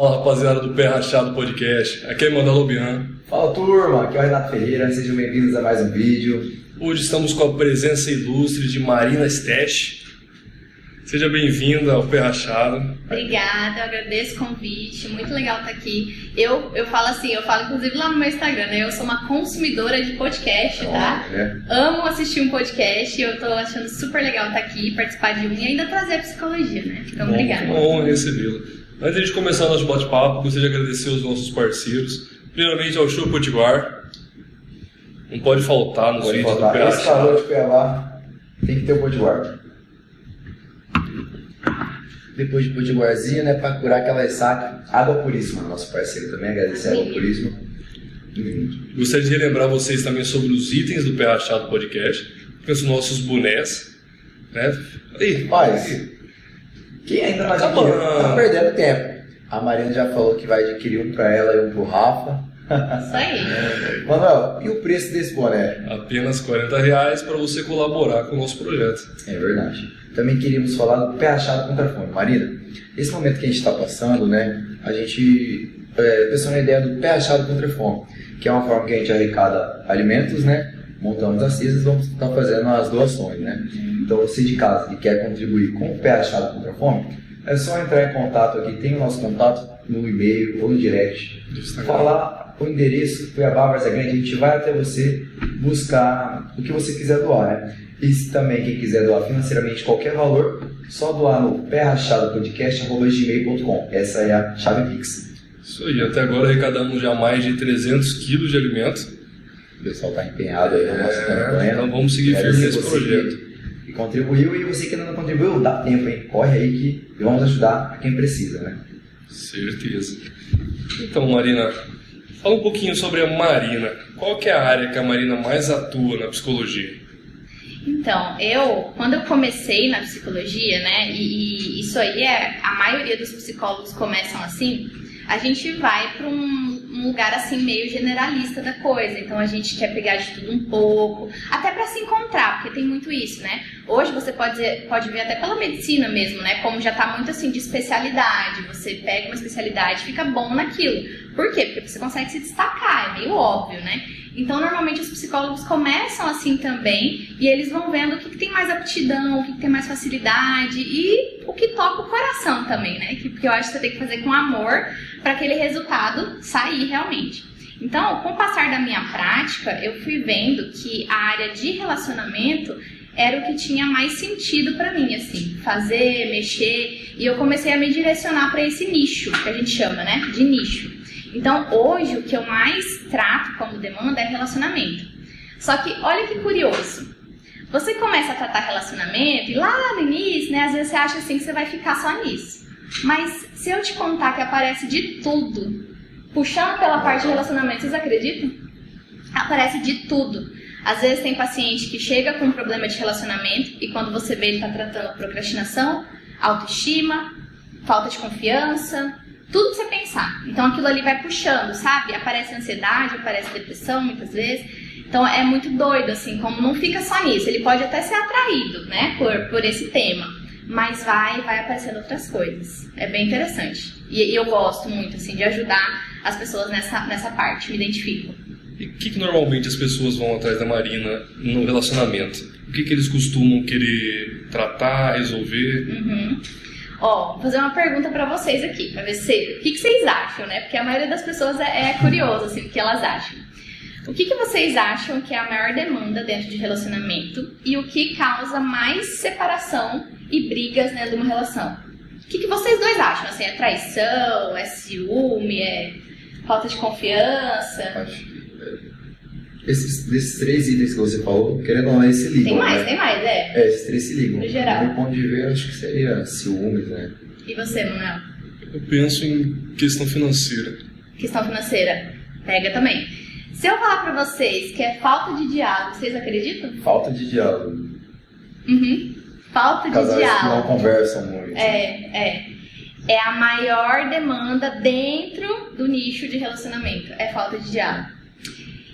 Fala rapaziada do Pé Rachado Podcast, aqui é Mandalo Lobian. Fala turma, aqui é o Renato Ferreira, sejam bem-vindos a mais um vídeo. Hoje estamos com a presença ilustre de Marina Stash. Seja bem-vinda ao Pé Rachado. Obrigada, eu agradeço o convite, muito legal estar aqui. Eu, eu falo assim, eu falo inclusive lá no meu Instagram, né? Eu sou uma consumidora de podcast, tá? É. Amo assistir um podcast e eu tô achando super legal estar aqui, participar de um e ainda trazer a psicologia, né? Então, Bom, obrigada. Uma honra recebê-la. Antes de começar o nosso bate-papo, gostaria de agradecer aos nossos parceiros. Primeiramente ao Show Potiguar. Não pode faltar nos vídeos do. Pé Esse calor de Cuiabá tem que ter o potiguar. Depois de potiguarzinho, né, pra curar aquela ressaca, água puríssima, nosso parceiro também, agradecer a água puríssima. Hum. Gostaria de relembrar vocês também sobre os itens do Pé Rachado Podcast, que são os nossos bonés. Né? Aí, Olha, quem ainda não adquiriu, tá perdendo tempo. A Mariana já falou que vai adquirir um pra ela e um pro Rafa. Isso aí. Manuel, e o preço desse boné? apenas 40 reais para você colaborar com o nosso projeto. É verdade. Também queríamos falar do pé achado contra fome. Marina, esse momento que a gente está passando, né, a gente é, pensou na ideia do pé achado contra fome, que é uma forma que a gente arrecada alimentos, né, montamos as e vamos estar fazendo as doações, né. Então você de casa que quer contribuir com o pé achado contra a fome, é só entrar em contato aqui, tem o nosso contato no e-mail ou no direct, falar o endereço Cuiabá Varza Grande, a gente vai até você buscar o que você quiser doar, né? E se também quem quiser doar financeiramente qualquer valor, só doar no perrachadopodcast.gmail.com. Essa é a chave Pix. Isso aí, até agora arrecadamos já mais de 300 quilos de alimento. O pessoal está empenhado aí na nossa É, campanha. então vamos seguir firme nesse você projeto. Que contribuiu e você que ainda não contribuiu, dá tempo, hein? Corre aí que vamos ajudar a quem precisa, né? Certeza. Então, Marina, fala um pouquinho sobre a Marina. Qual que é a área que a Marina mais atua na psicologia? Então, eu, quando eu comecei na psicologia, né, e, e isso aí é, a maioria dos psicólogos começam assim, a gente vai para um, um lugar assim meio generalista da coisa. Então a gente quer pegar de tudo um pouco, até para se encontrar, porque tem muito isso, né? Hoje você pode, pode ver até pela medicina mesmo, né? Como já tá muito assim de especialidade. Você pega uma especialidade fica bom naquilo. Por quê? Porque você consegue se destacar, é meio óbvio, né? Então, normalmente, os psicólogos começam assim também e eles vão vendo o que, que tem mais aptidão, o que, que tem mais facilidade e o que toca o coração também, né? Que- Porque eu acho que você tem que fazer com amor para aquele resultado sair realmente. Então, com o passar da minha prática, eu fui vendo que a área de relacionamento era o que tinha mais sentido para mim, assim, fazer, mexer, e eu comecei a me direcionar para esse nicho que a gente chama, né, de nicho. Então, hoje o que eu mais trato como demanda é relacionamento. Só que olha que curioso. Você começa a tratar relacionamento e lá no início, né, às vezes você acha assim que você vai ficar só nisso. Mas se eu te contar que aparece de tudo, puxando pela parte de relacionamento, vocês acreditam? Aparece de tudo. Às vezes tem paciente que chega com um problema de relacionamento e quando você vê ele está tratando procrastinação, autoestima, falta de confiança, tudo que você pensar. Então aquilo ali vai puxando, sabe? Aparece ansiedade, aparece depressão muitas vezes. Então é muito doido, assim, como não fica só nisso. Ele pode até ser atraído, né, por, por esse tema. Mas vai, vai aparecendo outras coisas. É bem interessante. E, e eu gosto muito, assim, de ajudar as pessoas nessa, nessa parte, me identifico. E o que, que normalmente as pessoas vão atrás da Marina no relacionamento? O que, que eles costumam querer tratar, resolver? Uhum. Ó, vou fazer uma pergunta pra vocês aqui, pra ver se, o que, que vocês acham, né? Porque a maioria das pessoas é, é curiosa, assim, o que elas acham. O que, que vocês acham que é a maior demanda dentro de relacionamento e o que causa mais separação e brigas dentro de uma relação? O que, que vocês dois acham? Assim, é traição, é ciúme, é falta de confiança? Esses, desses três itens que você falou, querendo ou não, eles se ligam. Tem mais, né? tem mais, é. É, esses três se ligam. No geral. Do meu ponto de ver, acho que seria ciúmes, né? E você, Manuel? Eu penso em questão financeira. Questão financeira. Pega também. Se eu falar pra vocês que é falta de diálogo, vocês acreditam? Falta de diálogo. Uhum. Falta de Casais que não diálogo. conversam muito. É, é. É a maior demanda dentro do nicho de relacionamento. É falta de diálogo.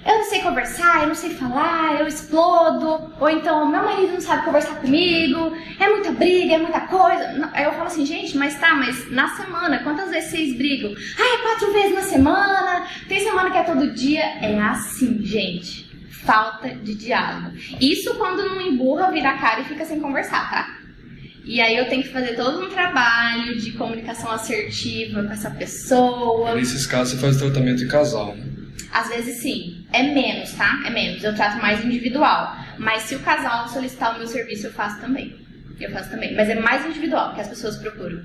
Eu não sei conversar, eu não sei falar, eu explodo, ou então meu marido não sabe conversar comigo, é muita briga, é muita coisa. Aí eu falo assim, gente, mas tá, mas na semana, quantas vezes vocês brigam? Ah, é quatro vezes na semana, tem semana que é todo dia. É assim, gente. Falta de diálogo. Isso quando não emburra, vira a cara e fica sem conversar, tá? E aí eu tenho que fazer todo um trabalho de comunicação assertiva com essa pessoa. Nesses casos você faz tratamento em casal, né? Às vezes sim. É menos, tá? É menos. Eu trato mais individual. Mas se o casal solicitar o meu serviço, eu faço também. Eu faço também. Mas é mais individual que as pessoas procuram.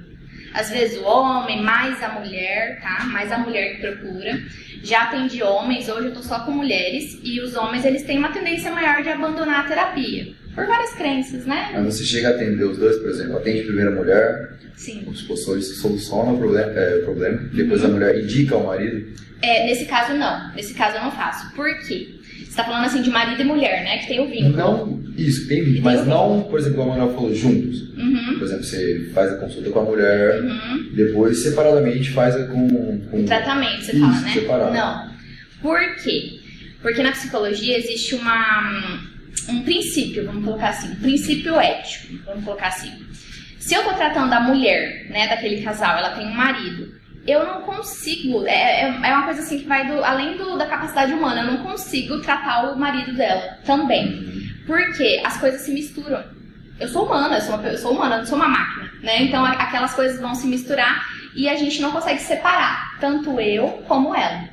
Às vezes o homem, mais a mulher, tá? Mais a mulher que procura. Já atendi homens, hoje eu tô só com mulheres. E os homens, eles têm uma tendência maior de abandonar a terapia. Por várias crenças, né? Mas você chega a atender os dois, por exemplo, atende primeiro a mulher, Sim. os professores solucionam o problema, é, o problema depois a mulher indica ao marido. É, nesse caso, não. Nesse caso, eu não faço. Por quê? Você tá falando assim de marido e mulher, né? Que tem o vínculo. Não, isso, tem vídeo, mas não, por exemplo, como a Manuel falou, juntos. Uhum. Por exemplo, você faz a consulta com a mulher, Uhum. depois separadamente faz a com, com Tratamento, você Isso, fala, né? separado. Não. Por quê? Porque na psicologia existe uma, um princípio, vamos colocar assim, um princípio ético, vamos colocar assim. Se eu tô tratando da mulher, né, daquele casal, ela tem um marido, eu não consigo, é, é é uma coisa assim que vai do, além do, da capacidade humana, eu não consigo tratar o marido dela também. Porque as coisas se misturam. Eu sou humana, eu sou, uma, eu sou humana, eu não sou uma máquina, né? Então aquelas coisas vão se misturar e a gente não consegue separar, tanto eu como ela.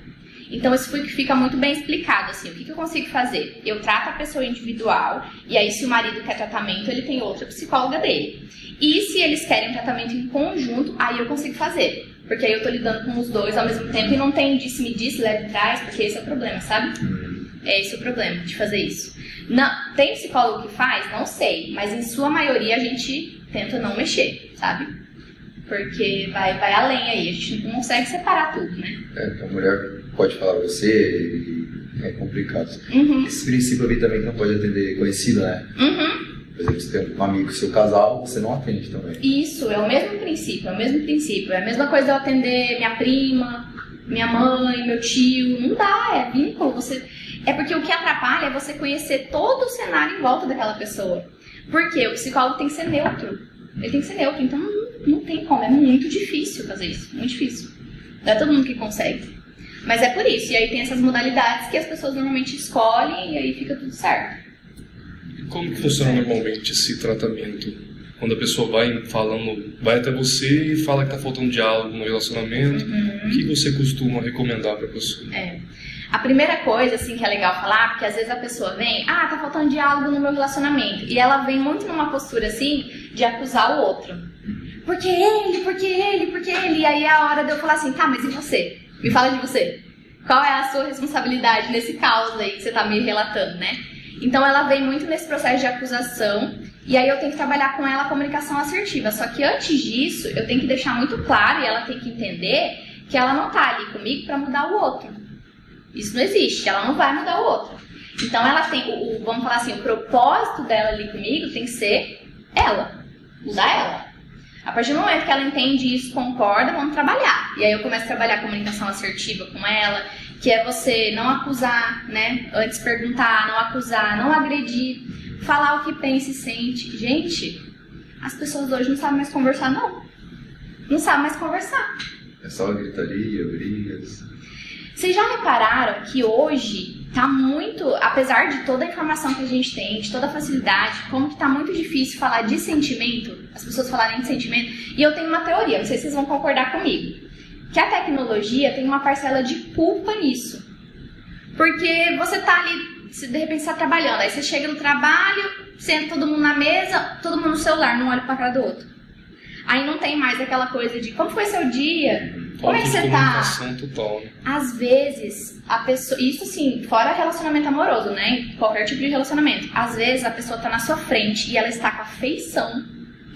Então isso foi que fica muito bem explicado, assim, o que, que eu consigo fazer? Eu trato a pessoa individual, e aí se o marido quer tratamento, ele tem outra psicóloga dele. E se eles querem tratamento em conjunto, aí eu consigo fazer. Porque aí eu tô lidando com os dois ao mesmo tempo e não tem disse-me disse, leve trás, porque esse é o problema, sabe? É esse o problema de fazer isso. Não, tem psicólogo que faz? Não sei, mas em sua maioria a gente tenta não mexer, sabe? Porque vai, vai além aí, a gente não consegue separar tudo, né? É, que a mulher pode falar pra você é complicado. Uhum, Esse princípio ali também não pode atender conhecido, né? uhum. Por exemplo, você tem um amigo seu casal, você não atende também. Isso, é o mesmo princípio, é o mesmo princípio. É a mesma coisa eu atender minha prima, minha mãe, meu tio. Não dá, é vínculo. Você... É porque o que atrapalha é você conhecer todo o cenário em volta daquela pessoa. Porque o psicólogo tem que ser neutro. Ele tem que ser neutro, então não, não tem como. É muito difícil fazer isso, muito difícil. Não é todo mundo que consegue. Mas é por isso. E aí tem essas modalidades que as pessoas normalmente escolhem e aí fica tudo certo. Como que funciona normalmente esse tratamento? Quando a pessoa vai falando, vai até você e fala que tá faltando diálogo no relacionamento, o que você costuma recomendar pra pessoa? É. A primeira coisa, assim, que é legal falar, porque às vezes a pessoa vem, ah, tá faltando diálogo no meu relacionamento. E ela vem muito numa postura, assim, de acusar o outro. Porque ele, porque ele, porque ele. E aí é a hora de eu falar assim, tá, mas e você? Me fala de você. Qual é a sua responsabilidade nesse caos aí que você tá me relatando, né? Então ela vem muito nesse processo de acusação. E aí eu tenho que trabalhar com ela a comunicação assertiva. Só que antes disso, eu tenho que deixar muito claro e ela tem que entender que ela não tá ali comigo pra mudar o outro. Isso não existe, ela não vai mudar o outro. Então ela tem, o, o- vamos falar assim, o propósito dela ali comigo tem que ser ela, mudar ela. A partir do momento que ela entende isso, concorda, vamos trabalhar. E aí eu começo a trabalhar a comunicação assertiva com ela, que é você não acusar, né? Antes perguntar, não acusar, não agredir, falar o que pensa e sente. Gente, as pessoas hoje não sabem mais conversar, não. Não sabem mais conversar. É só gritaria, brigas. Vocês já repararam que hoje tá muito, apesar de toda a informação que a gente tem, de toda a facilidade, como que tá muito difícil falar de sentimento, as pessoas falarem de sentimento, e eu tenho uma teoria, não sei se vocês vão concordar comigo, que a tecnologia tem uma parcela de culpa nisso. Porque você tá ali, se de repente você tá trabalhando, aí você chega no trabalho, senta todo mundo na mesa, todo mundo no celular, não olha pra cara do outro. Aí não tem mais aquela coisa de como foi seu dia? Como é que você tá? total, né? Às vezes, a pessoa. Isso assim, fora relacionamento amoroso, né? Qualquer tipo de relacionamento. Às vezes a pessoa tá na sua frente e ela está com a feição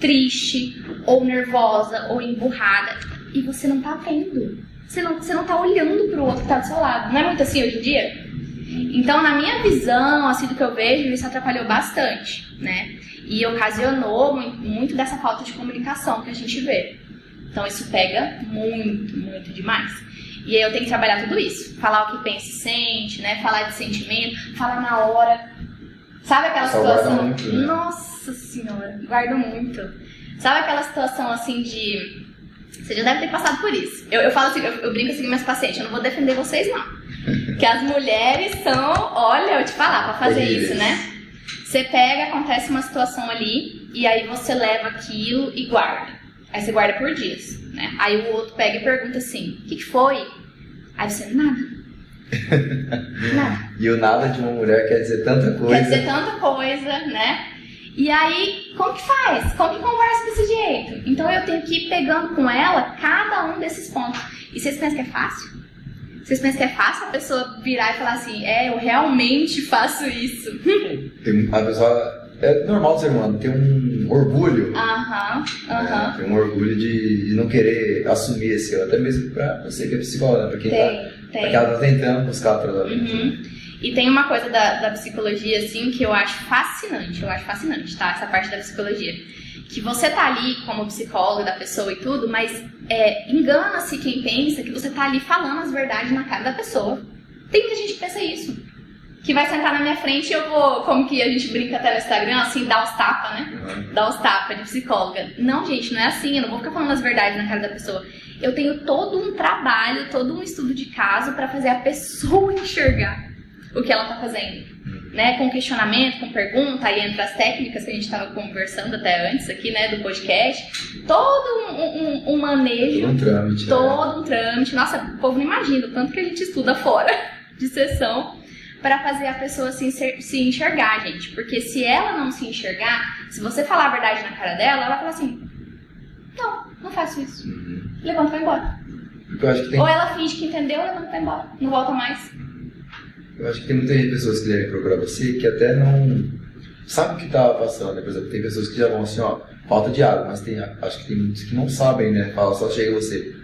triste, ou nervosa, ou emburrada, e você não tá vendo. Você não, você não tá olhando pro outro que tá do seu lado. Não é muito assim hoje em dia? Então, na minha visão, assim, do que eu vejo, isso atrapalhou bastante, né? E ocasionou mu- muito dessa falta de comunicação que a gente vê. Então, isso pega muito, muito demais. E aí eu tenho que trabalhar tudo isso. Falar o que pensa e sente, né? Falar de sentimento, falar na hora. Sabe aquela Só situação? muito, né? Nossa senhora, guardo muito. Sabe aquela situação assim de. Você já deve ter passado por isso. Eu, eu falo assim, eu, eu brinco assim com meus pacientes, eu não vou defender vocês, não. Que as mulheres são, olha, eu te falar, pra fazer isso, né? Você pega, acontece uma situação ali, e aí você leva aquilo e guarda. Aí você guarda por dias, né? Aí o outro pega e pergunta assim, o que, que foi? Aí você, nada. nada. E o nada de uma mulher quer dizer tanta coisa. Quer dizer tanta coisa, né? E aí, como que faz? Como que conversa desse jeito? Então eu tenho que ir pegando com ela cada um desses pontos. E vocês pensam que é fácil? Vocês pensam que é fácil a pessoa virar e falar assim, é, eu realmente faço isso? Tem, a pessoa. É normal do ser humano ter um orgulho. Aham, né? aham. Tem um orgulho de, de não querer assumir esse. Até mesmo pra você que é psicóloga, né? pra quem tá. Tem, Pra tem. quem ela tá tentando buscar o tratamento. Uhum. E tem uma coisa da, da psicologia, assim, que eu acho fascinante. Eu acho fascinante, tá? Essa parte da psicologia. Que você tá ali como psicólogo da pessoa e tudo, mas é, engana-se quem pensa que você tá ali falando as verdades na cara da pessoa. Tem muita gente que pensa isso. Que vai sentar na minha frente e eu vou, como que a gente brinca até no Instagram, assim, dar os tapas, né? Uhum. dar os tapas de psicóloga. Não, gente, não é assim. Eu não vou ficar falando as verdades na cara da pessoa. Eu tenho todo um trabalho, todo um estudo de caso para fazer a pessoa enxergar o que ela tá fazendo. Né? Com questionamento, com pergunta, aí entra as técnicas que a gente estava conversando até antes aqui, né, do podcast. Todo um, um- um manejo Todo um trâmite. né? todo um trâmite. Nossa, o povo não imagina o tanto que a gente estuda fora de sessão para fazer a pessoa se, se enxergar, gente. Porque se ela não se enxergar, se você falar a verdade na cara dela, ela vai falar assim: Não, não faço isso. Uhum. Levanta e vai embora. Ou ela finge que entendeu, levanta e vai embora. Não volta mais. Eu acho que tem muitas pessoas que devem procurar você que até não sabe o que tá passando, né? Por exemplo, tem pessoas que já vão assim, ó, falta de água, mas tem, acho que tem muitos que não sabem, né? Fala, só chega você,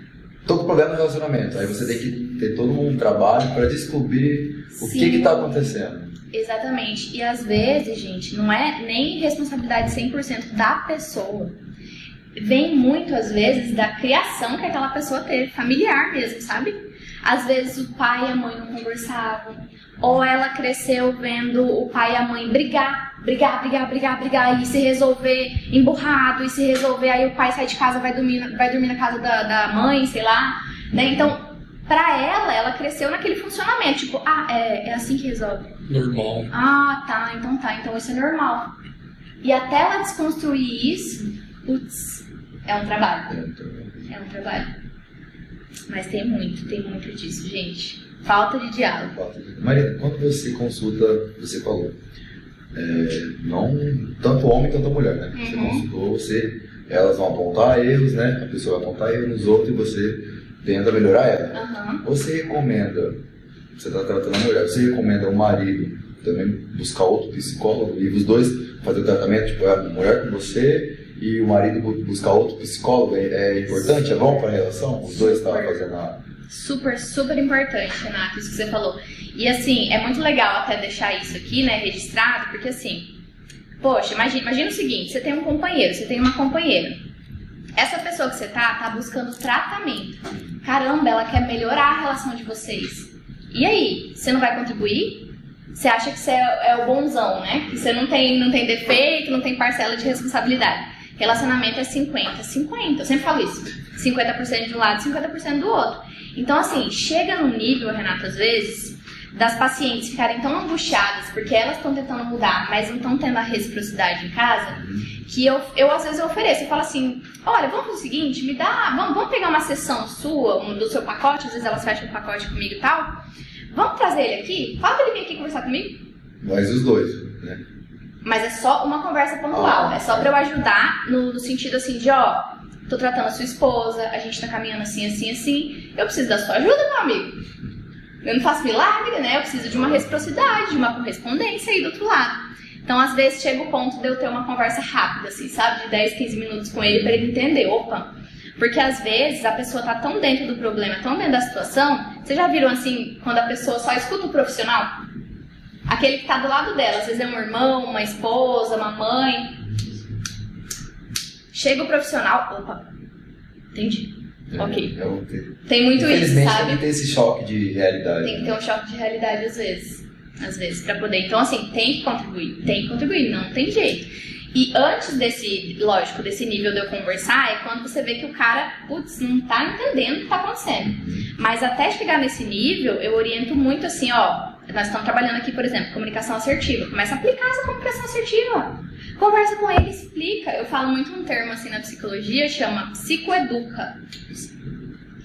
tô com problema no relacionamento. Aí você tem que ter todo um trabalho para descobrir o Sim. que que tá acontecendo. Exatamente. E às vezes, gente, não é nem responsabilidade 100% da pessoa. Vem muito, às vezes, da criação que aquela pessoa teve, familiar mesmo, sabe? Às vezes o pai e a mãe não conversavam. Ou ela cresceu vendo o pai e a mãe brigar, brigar, brigar, brigar, brigar, e se resolver emburrado, e se resolver, aí o pai sai de casa, vai dormir, vai dormir na casa da, da mãe, sei lá. Né? Então, pra ela, ela cresceu naquele funcionamento, tipo, ah, é, é assim que resolve. Normal. Ah, tá, então tá, então isso é normal. E até ela desconstruir isso, putz, é um trabalho. É um trabalho. Mas tem muito, tem muito disso, gente. Falta de diálogo. Maria, quando você consulta, você falou, é, não tanto homem quanto mulher, né? Você Uhum. consultou, você, elas vão apontar erros, né? A pessoa vai apontar erros nos outros e você tenta melhorar ela. Aham. Você recomenda, você está tratando a mulher, você recomenda o marido também buscar outro psicólogo e os dois fazer o tratamento, tipo, a mulher com você e o marido bu- buscar outro psicólogo é, é importante, é bom para a relação? Os dois estavam fazendo a. Super, super importante, Renato, isso que você falou. E assim, é muito legal até deixar isso aqui, né, registrado, porque assim, poxa, imagina, imagina o seguinte, você tem um companheiro, você tem uma companheira. Essa pessoa que você tá, tá buscando tratamento. Caramba, ela quer melhorar a relação de vocês. E aí, você não vai contribuir? Você acha que você é, é o bonzão, né? Que você não tem, não tem defeito, não tem parcela de responsabilidade. Relacionamento é 50, 50. Eu sempre falo isso. 50% de um lado, 50% do outro. Então, assim, chega num nível, Renato, às vezes, das pacientes ficarem tão angustiadas porque elas estão tentando mudar, mas não estão tendo a reciprocidade em casa, que eu, eu às vezes eu ofereço. Eu falo assim: olha, vamos fazer o seguinte, me dá. Vamos, vamos pegar uma sessão sua, um, do seu pacote, às vezes elas fecham um pacote comigo e tal. Vamos trazer ele aqui? Fala pra ele vir aqui conversar comigo. Mas os dois, né? Mas é só uma conversa pontual. Ah. É só pra eu ajudar no, no sentido assim de, ó, tô tratando a sua esposa, a gente tá caminhando assim, assim, assim. Eu preciso da sua ajuda, meu amigo. Eu não faço milagre, né? Eu preciso de uma reciprocidade, de uma correspondência aí do outro lado. Então, às vezes, chega o ponto de eu ter uma conversa rápida, assim, sabe? De 10, 15 minutos com ele pra ele entender. Opa! Porque às vezes a pessoa tá tão dentro do problema, tão dentro da situação. Vocês já viram assim, quando a pessoa só escuta o profissional? Aquele que tá do lado dela, às vezes é um irmão, uma esposa, uma mãe. Chega o profissional, opa, entendi. É, Ok. é o Tem muito isso, Infelizmente sabe? tem que ter esse choque de realidade. Tem que né? ter um choque de realidade às vezes. Às vezes, pra poder. Então, assim, tem que contribuir. Tem que contribuir, não tem jeito. E antes desse, lógico, desse nível de eu conversar, é quando você vê que o cara, putz, não tá entendendo o que tá acontecendo. Mas até chegar nesse nível, eu oriento muito assim, ó. Nós estamos trabalhando aqui, por exemplo, comunicação assertiva. Começa a aplicar essa comunicação assertiva. Conversa com ele, explica. Eu falo muito um termo assim na psicologia, chama psicoeduca.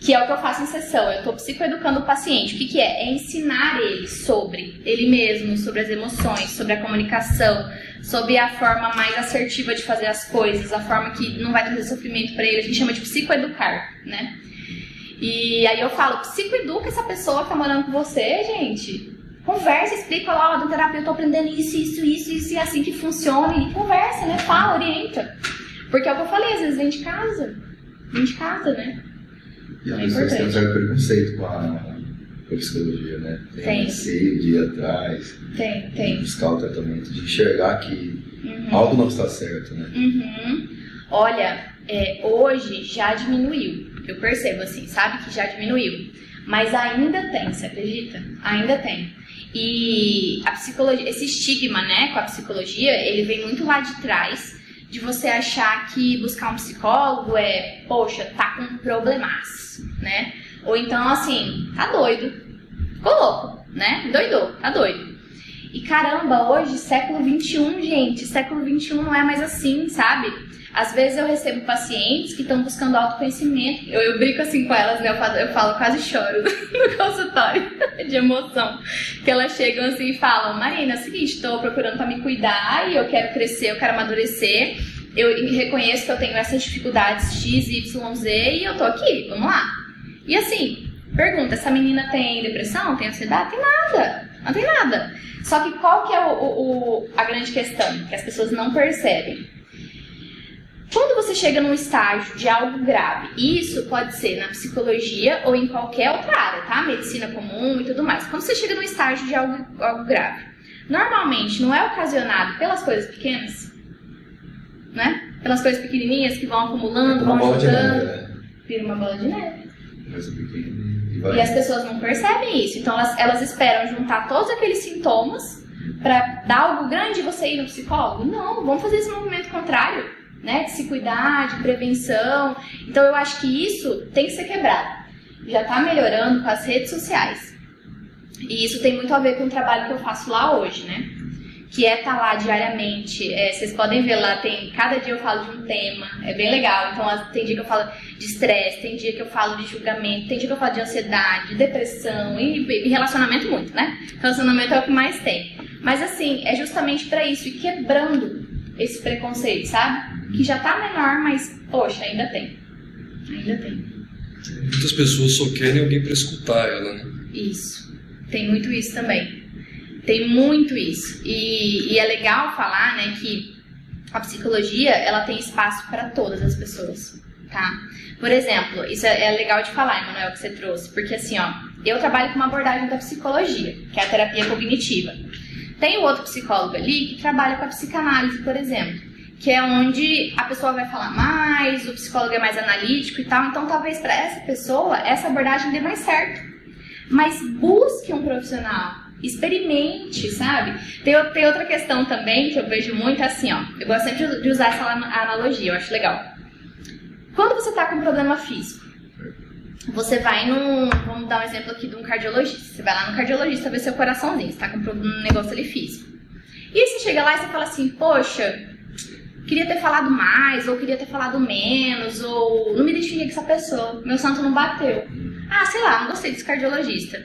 Que é o que eu faço em sessão. Eu estou psicoeducando o paciente. O que, que é? É ensinar ele sobre ele mesmo, sobre as emoções, sobre a comunicação, sobre a forma mais assertiva de fazer as coisas, a forma que não vai trazer sofrimento para ele. A gente chama de psicoeducar, né? E aí eu falo, psicoeduca essa pessoa que tá morando com você, gente. Conversa, explica lá, ó, na terapia eu tô aprendendo isso, isso, isso, isso, e é assim que funciona. E conversa, né? Fala, orienta. Porque é o que eu falei, às vezes vem de casa. Vem de casa, né? E as É pessoas têm um certo preconceito com a, com a psicologia, né? Tem. receio de ir atrás, Tem, tem. buscar o tratamento, de enxergar que Uhum. algo não está certo, né? Uhum. Olha, é, hoje já diminuiu. Eu percebo assim, sabe que já diminuiu. Mas ainda tem, você acredita? Ainda tem. E a psicologia, esse estigma, né, com a psicologia, ele vem muito lá de trás de você achar que buscar um psicólogo é, poxa, tá com problemaço, né? Ou então assim, tá doido. Ficou louco, né? Doidou, tá doido. E caramba, hoje, século XXI, gente, século XXI não é mais assim, sabe? Às vezes eu recebo pacientes que estão buscando autoconhecimento. Eu, eu brinco assim com elas, né? Eu falo, eu falo quase choro no consultório de emoção. Que elas chegam assim e falam: Marina, é o seguinte, estou procurando para me cuidar e eu quero crescer, eu quero amadurecer. Eu reconheço que eu tenho essas dificuldades X, Y, Z e eu tô aqui, vamos lá. E assim, pergunta: essa menina tem depressão? Tem ansiedade? Tem nada, não tem nada. Só que qual que é o, o- o- a grande questão que as pessoas não percebem? Quando você chega num estágio de algo grave, isso pode ser na psicologia ou em qualquer outra área, tá? Medicina comum e tudo mais. Quando você chega num estágio de algo, algo grave, normalmente não é ocasionado pelas coisas pequenas, né? Pelas coisas pequenininhas que vão acumulando, Uma vão neve, juntando, né? vira uma bola de neve. Coisa pequena e as pessoas não percebem isso. Então elas, elas esperam juntar todos aqueles sintomas pra dar algo grande e você ir no psicólogo. Não, vamos fazer esse movimento contrário, né? De se cuidar, de prevenção. Então eu acho que isso tem que ser quebrado. Já tá melhorando com as redes sociais. E isso tem muito a ver com o trabalho que eu faço lá hoje, né? Que é estar lá diariamente. É, vocês podem ver lá, tem. Cada dia eu falo de um tema, é bem legal. Então tem dia que eu falo de estresse, tem dia que eu falo de julgamento, tem dia que eu falo de ansiedade, depressão e, e relacionamento muito, né? Relacionamento é o que mais tem. Mas assim, é justamente pra isso, e quebrando esse preconceito, sabe? Que já tá menor, mas, poxa, ainda tem. Ainda tem. Muitas pessoas só querem alguém para escutar ela, né? Isso. Tem muito isso também. Tem muito isso. E, e é legal falar, né, que a psicologia, ela tem espaço para todas as pessoas, tá? Por exemplo, isso é, é legal de falar, Emanuel, que você trouxe, porque assim, ó, eu trabalho com uma abordagem da psicologia, que é a terapia cognitiva. Tem o outro psicólogo ali que trabalha com a psicanálise, por exemplo, que é onde a pessoa vai falar mais, o psicólogo é mais analítico e tal, então talvez para essa pessoa essa abordagem dê mais certo. Mas busque um profissional, experimente, sabe? Tem, tem outra questão também que eu vejo muito é assim, ó. Eu gosto sempre de- usar essa ana- analogia, eu acho legal. Quando você tá com um problema físico, você vai num. Vamos dar um exemplo aqui de um cardiologista. Você vai lá no cardiologista ver seu coraçãozinho, você tá com um negócio ali físico. E aí você chega lá e você fala assim, poxa, queria ter falado mais, ou queria ter falado menos, ou não me identifiquei com essa pessoa, meu santo não bateu. Ah, sei lá, não gostei desse cardiologista.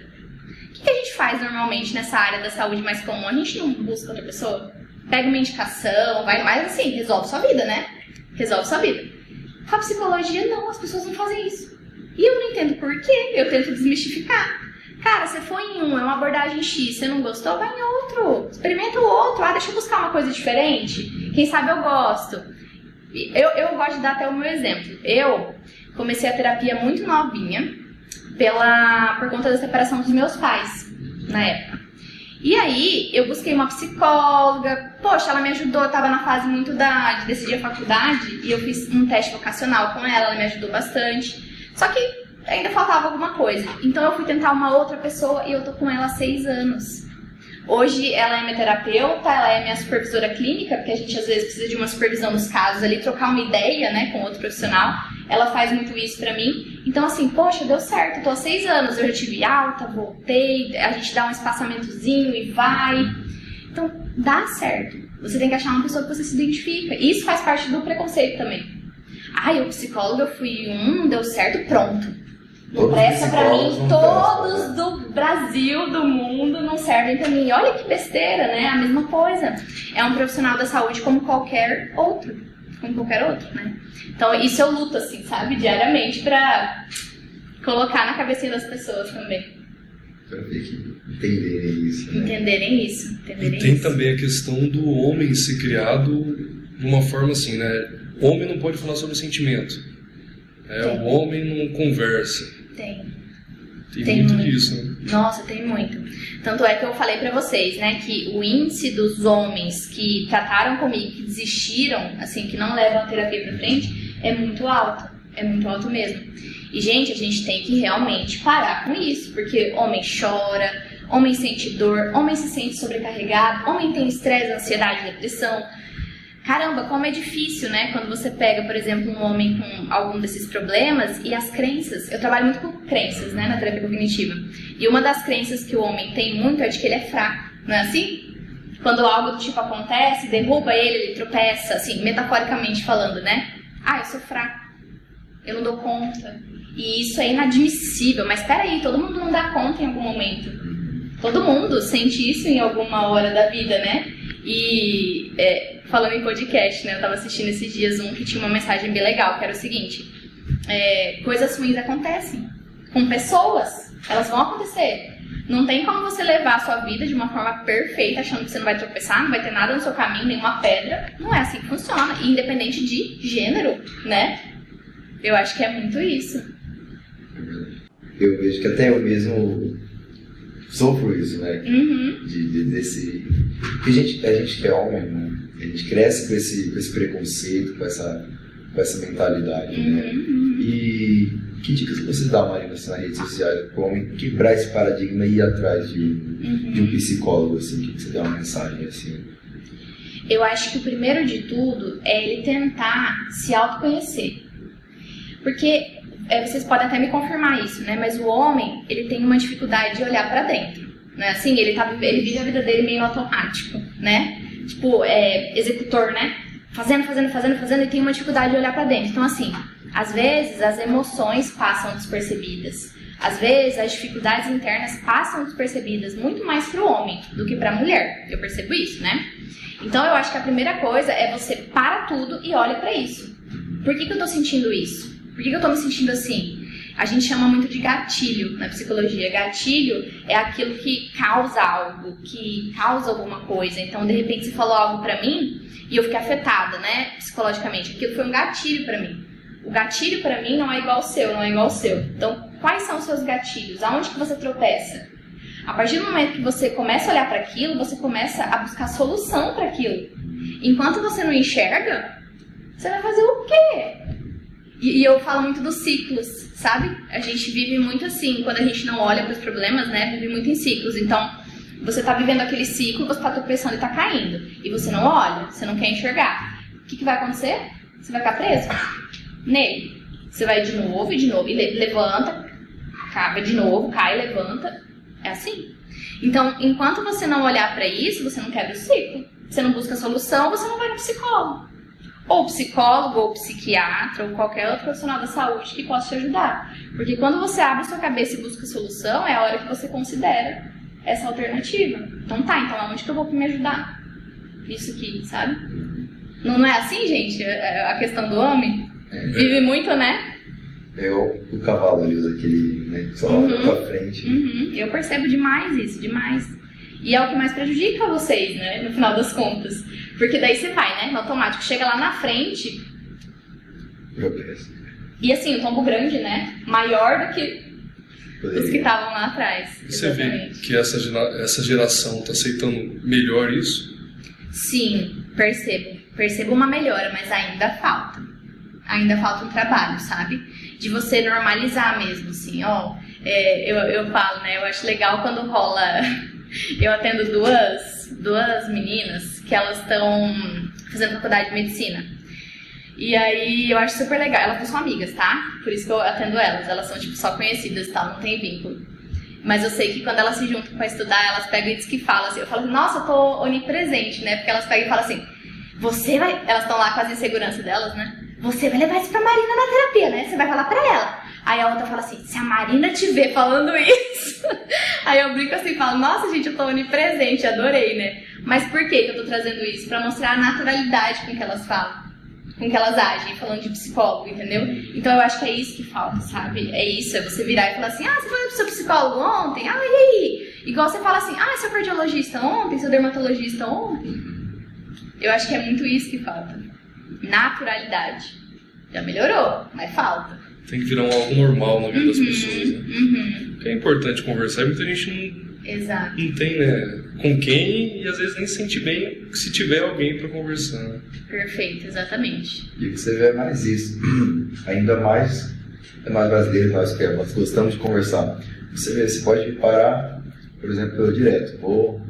O que, a gente faz normalmente nessa área da saúde mais comum? A gente não busca outra pessoa? Pega uma indicação, vai mais assim, resolve sua vida, né? Resolve sua vida. Com a psicologia, não, as pessoas não fazem isso. E eu não entendo por quê, eu tento desmistificar. Cara, você foi em um, é uma abordagem X, você não gostou, vai em outro. Experimenta o outro. Ah, deixa eu buscar uma coisa diferente. Quem sabe eu gosto. Eu, eu gosto de dar até o meu exemplo. Eu comecei a terapia muito novinha pela, por conta da separação dos meus pais, na época. E aí, eu busquei uma psicóloga, poxa, ela me ajudou, eu tava na fase muito da, de decidir a faculdade, e eu fiz um teste vocacional com ela, ela me ajudou bastante. Só que ainda faltava alguma coisa. Então eu fui tentar uma outra pessoa e eu tô com ela há seis anos. Hoje ela é minha terapeuta, ela é minha supervisora clínica, porque a gente às vezes precisa de uma supervisão nos casos ali, trocar uma ideia, né, com outro profissional. Ela faz muito isso pra mim. Então, assim, poxa, deu certo, tô há seis anos, eu já tive alta, voltei, a gente dá um espaçamentozinho e vai. Então, dá certo. Você tem que achar uma pessoa que você se identifica. E isso faz parte do preconceito também. Ai, o psicólogo eu fui um, deu certo, pronto. Não presta pra mim, todos do Brasil, do mundo, não servem pra mim. Olha que besteira, né? A mesma coisa. É um profissional da saúde como qualquer outro. Como qualquer outro, né? Então, isso eu luto, assim, sabe? Diariamente pra colocar na cabecinha das pessoas também. Pra ver que entenderem isso. Né? Entenderem isso. Entenderem e tem isso. também a questão do homem ser criado de uma forma assim, né? Homem não pode falar sobre sentimento. É, o homem não conversa. Tem. Tem, Tem muito, muito. disso, né? Nossa, tem muito. Tanto é que eu falei pra vocês, né, que o índice dos homens que trataram comigo, que desistiram, assim, que não levam a terapia pra frente, é muito alto. É muito alto mesmo. E, gente, a gente tem que realmente parar com isso, porque homem chora, homem sente dor, homem se sente sobrecarregado, homem tem estresse, ansiedade, depressão. Caramba, como é difícil, né? Quando você pega, por exemplo, um homem com algum desses problemas e as crenças. Eu trabalho muito com crenças, né, na terapia cognitiva. E uma das crenças que o homem tem muito é de que ele é fraco, não é assim? Quando algo do tipo acontece, derruba ele, ele tropeça, assim, metaforicamente falando, né? Ah, eu sou fraco. Eu não dou conta. E isso é inadmissível. Mas peraí, todo mundo não dá conta em algum momento. Todo mundo sente isso em alguma hora da vida, né? E é, falando em podcast, né? Eu tava assistindo esses dias um que tinha uma mensagem bem legal, que era o seguinte: é, coisas ruins acontecem com pessoas, elas vão acontecer. Não tem como você levar a sua vida de uma forma perfeita, achando que você não vai tropeçar, não vai ter nada no seu caminho, nenhuma pedra. Não é assim que funciona, independente de gênero, né? Eu acho que é muito isso. Eu vejo que até eu mesmo sofro isso, né? Uhum. De, de- desse. Porque a gente, a gente que é homem, né? A gente cresce com esse, com esse preconceito, com essa, com essa mentalidade, né? Uhum. E que dicas você dá, Marina, assim, nas redes sociais, para o homem quebrar esse paradigma e ir atrás de um, de um psicólogo, assim, que você dá uma mensagem, assim? Eu acho que o primeiro de tudo é ele tentar se autoconhecer. Porque é, vocês podem até me confirmar isso, né? Mas o homem, ele tem uma dificuldade de olhar pra dentro. Né? Assim, ele, tá, ele vive a vida dele meio automático, né? Tipo, é, executor, né? Fazendo, fazendo, fazendo, fazendo e tem uma dificuldade de olhar pra dentro. Então, assim, às vezes as emoções passam despercebidas. Às vezes as dificuldades internas passam despercebidas muito mais pro homem do que pra mulher. Eu percebo isso, né? Então eu acho que a primeira coisa é você para tudo e olha pra isso. Por que, que eu tô sentindo isso? Por que, que eu tô me sentindo assim? A gente chama muito de gatilho na psicologia. Gatilho é aquilo que causa algo, que causa alguma coisa. Então, de repente, você falou algo pra mim e eu fiquei afetada, né, psicologicamente. Aquilo foi um gatilho pra mim. O gatilho pra mim não é igual ao seu, não é igual ao seu. Então, quais são os seus gatilhos? Aonde que você tropeça? A partir do momento que você começa a olhar para aquilo, você começa a buscar solução para aquilo. Enquanto você não enxerga, você vai fazer o quê? E, e eu falo muito dos ciclos, sabe? A gente vive muito assim, quando a gente não olha para os problemas, né? Vive muito em ciclos. Então, você tá vivendo aquele ciclo, você tá tropeçando e tá caindo. E você não olha, você não quer enxergar. O que, que vai acontecer? Você vai ficar preso nele. Você vai de novo e de novo, e le- levanta, acaba de novo, cai, levanta. É assim. Então, enquanto você não olhar pra isso, você não quebra o ciclo. Você não busca solução, você não vai no psicólogo. Ou psicólogo, ou psiquiatra, ou qualquer outro profissional da saúde que possa te ajudar. Porque quando você abre sua cabeça e busca solução, é a hora que você considera essa alternativa. Então tá, então aonde que eu vou me ajudar? Isso aqui, sabe? Não, não é assim, gente? É- é A questão do homem? Vive muito, né? É o, o cavalo ali, usa aquele, né, só Uhum. pra frente. Uhum, eu percebo demais isso, demais. E é o que mais prejudica vocês, né? No final das contas. Porque daí você vai, né? No automático. Chega lá na frente Tropeça. e assim, o tombo grande, né? Maior do que os que estavam lá atrás. Você vê que essa, gera- essa geração está aceitando melhor isso? Sim, percebo. Percebo uma melhora, mas ainda falta. Ainda falta um trabalho, sabe? de você normalizar mesmo, assim, ó. É, eu, eu falo, né? Eu acho legal quando rola. Eu atendo duas, duas meninas que elas estão fazendo faculdade de medicina. E aí eu acho super legal. Elas são amigas, tá? Por isso que eu atendo elas. Elas são, tipo, só conhecidas e tal, não tem vínculo. Mas eu sei que quando elas se juntam pra estudar, elas pegam e diz que falam assim. Eu falo, nossa, eu tô onipresente, né? Porque elas pegam e falam assim, você vai. Elas estão lá com as inseguranças delas, né? Você vai levar isso pra Marina na terapia, né? Você vai falar pra ela. Aí a outra fala assim, se a Marina te ver falando isso. Aí eu brinco assim e falo, nossa, gente, eu tô onipresente, adorei, né? Mas por que, eu tô trazendo isso? Pra mostrar a naturalidade com que elas falam com que elas agem, falando de psicólogo, entendeu? Então eu acho que é isso que falta, sabe? É isso, é você virar e falar assim, ah, você foi pro seu psicólogo ontem? Ah, e aí? Igual você fala assim, ah, seu cardiologista ontem, seu dermatologista ontem. Eu acho que é muito isso que falta. Naturalidade. Já melhorou, mas falta. Tem que virar um algo normal na vida das Uhum, pessoas, né? uhum. Porque é importante conversar e muita gente não, Exato. não tem, né, com quem e às vezes nem sente bem se tiver alguém pra conversar. né? Perfeito, exatamente. E você vê é mais isso. Ainda mais nós brasileiros, nós que nós gostamos de conversar. Você vê, você pode parar, por exemplo, direto, ou,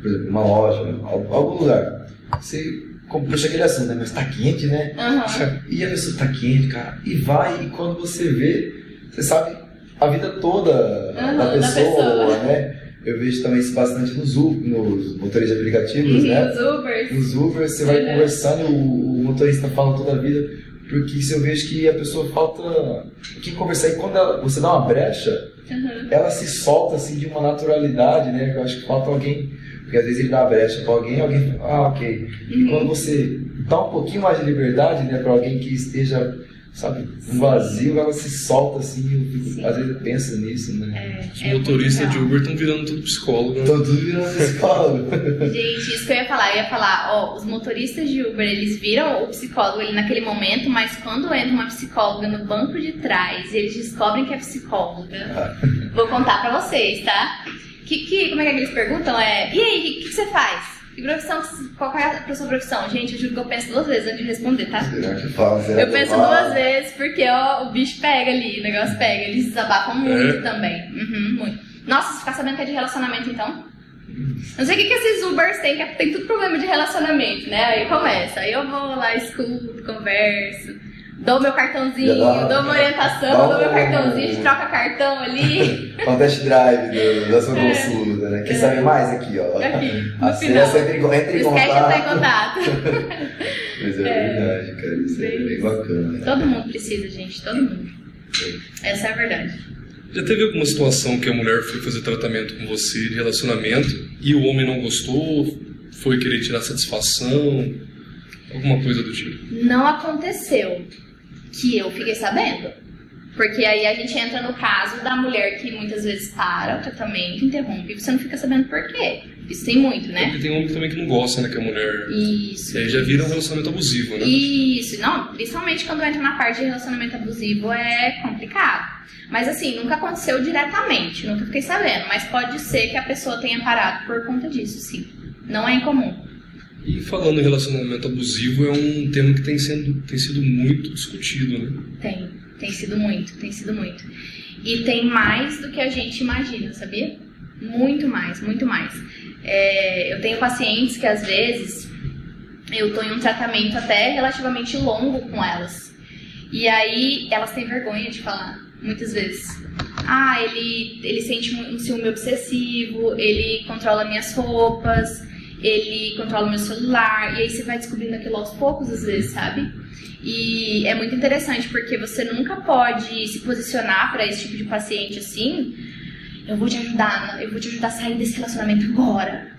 por exemplo, uma loja, al- algum lugar. Você puxa aquele assunto, né? Mas tá quente, né? Aham. E a pessoa tá quente, cara. E vai, e quando você vê, você sabe a vida toda Aham, da da pessoa, pessoa. né? Eu vejo também isso bastante nos, U- nos motoristas de aplicativos, né? Os Ubers. Nos Uber, você vai Uhum. conversando e o, o motorista fala toda a vida, porque isso eu vejo que a pessoa falta que conversar. E quando ela- você dá uma brecha, Uhum. ela se solta assim de uma naturalidade, né? Eu acho que falta alguém, porque às vezes ele dá brecha pra alguém, alguém fala, ah, ok. E Uhum. quando você dá um pouquinho mais de liberdade, né, pra alguém que esteja, sabe, um vazio, ela se solta assim, eu fico- às vezes eu penso nisso, né? É, Os é motoristas muito de. Uber estão virando tudo psicólogo, né? Então tudo virando psicólogo. Gente, isso que eu ia falar. Eu ia falar, ó, os motoristas de Uber, eles viram o psicólogo ali naquele momento, mas quando entra uma psicóloga no banco de trás e eles descobrem que é psicóloga, vou contar pra vocês, tá? Que, que, como é que eles perguntam? É, e aí, o que, que você faz? Que profissão, qual é a sua profissão? Gente, eu juro que eu penso duas vezes antes de responder, tá? Será que? Será Eu penso duas vezes porque ó, o bicho pega ali, o negócio pega. Eles desabafam muito É? também. Uhum, muito. Nossa, você ficar sabendo que é de relacionamento então? Não sei o que, que esses Ubers têm, que é- tem tudo problema de relacionamento, né? Aí começa. Aí eu vou lá, escuto, converso, dou meu cartãozinho, dá- dou uma orientação, dá dou meu um- cartãozinho, a gente troca cartão ali. É um test drive do- da sua É. consulta, né? Quer É. saber mais aqui, ó? Aqui, no Acessa, final. entra em, entra em Não esquece de entrar em contato. contato. Mas é, É. verdade, cara. Isso é Bem bem isso. bacana. né? Todo mundo precisa, gente, todo mundo. Essa é a verdade. Já teve alguma situação que a mulher foi fazer tratamento com você de relacionamento e o homem não gostou, foi querer tirar satisfação, alguma coisa do tipo? Não aconteceu que eu fiquei sabendo. Porque aí a gente entra no caso da mulher que muitas vezes para o tratamento, interrompe, e você não fica sabendo por quê. Isso tem muito, né? Porque tem homem também que não gosta, né, que a mulher... Isso. E aí já vira um relacionamento abusivo, né? Isso, não, principalmente quando entra na parte de relacionamento abusivo é complicado. Mas assim, nunca aconteceu diretamente, nunca fiquei sabendo, mas pode ser que a pessoa tenha parado por conta disso, sim. Não é incomum. E falando em relacionamento abusivo, é um tema que tem, sendo, tem sido muito discutido, né? Tem, tem sido muito, tem sido muito. E tem mais do que a gente imagina, sabia? Muito mais, muito mais. É, eu tenho pacientes que às vezes eu tô em um tratamento até relativamente longo com elas. E aí elas têm vergonha de falar, muitas vezes. Ah, ele, ele sente um ciúme obsessivo, ele controla minhas roupas, ele controla meu celular, e aí você vai descobrindo aquilo aos poucos, às vezes, sabe? E é muito interessante porque você nunca pode se posicionar para esse tipo de paciente assim. Eu vou te ajudar, eu vou te ajudar a sair desse relacionamento agora.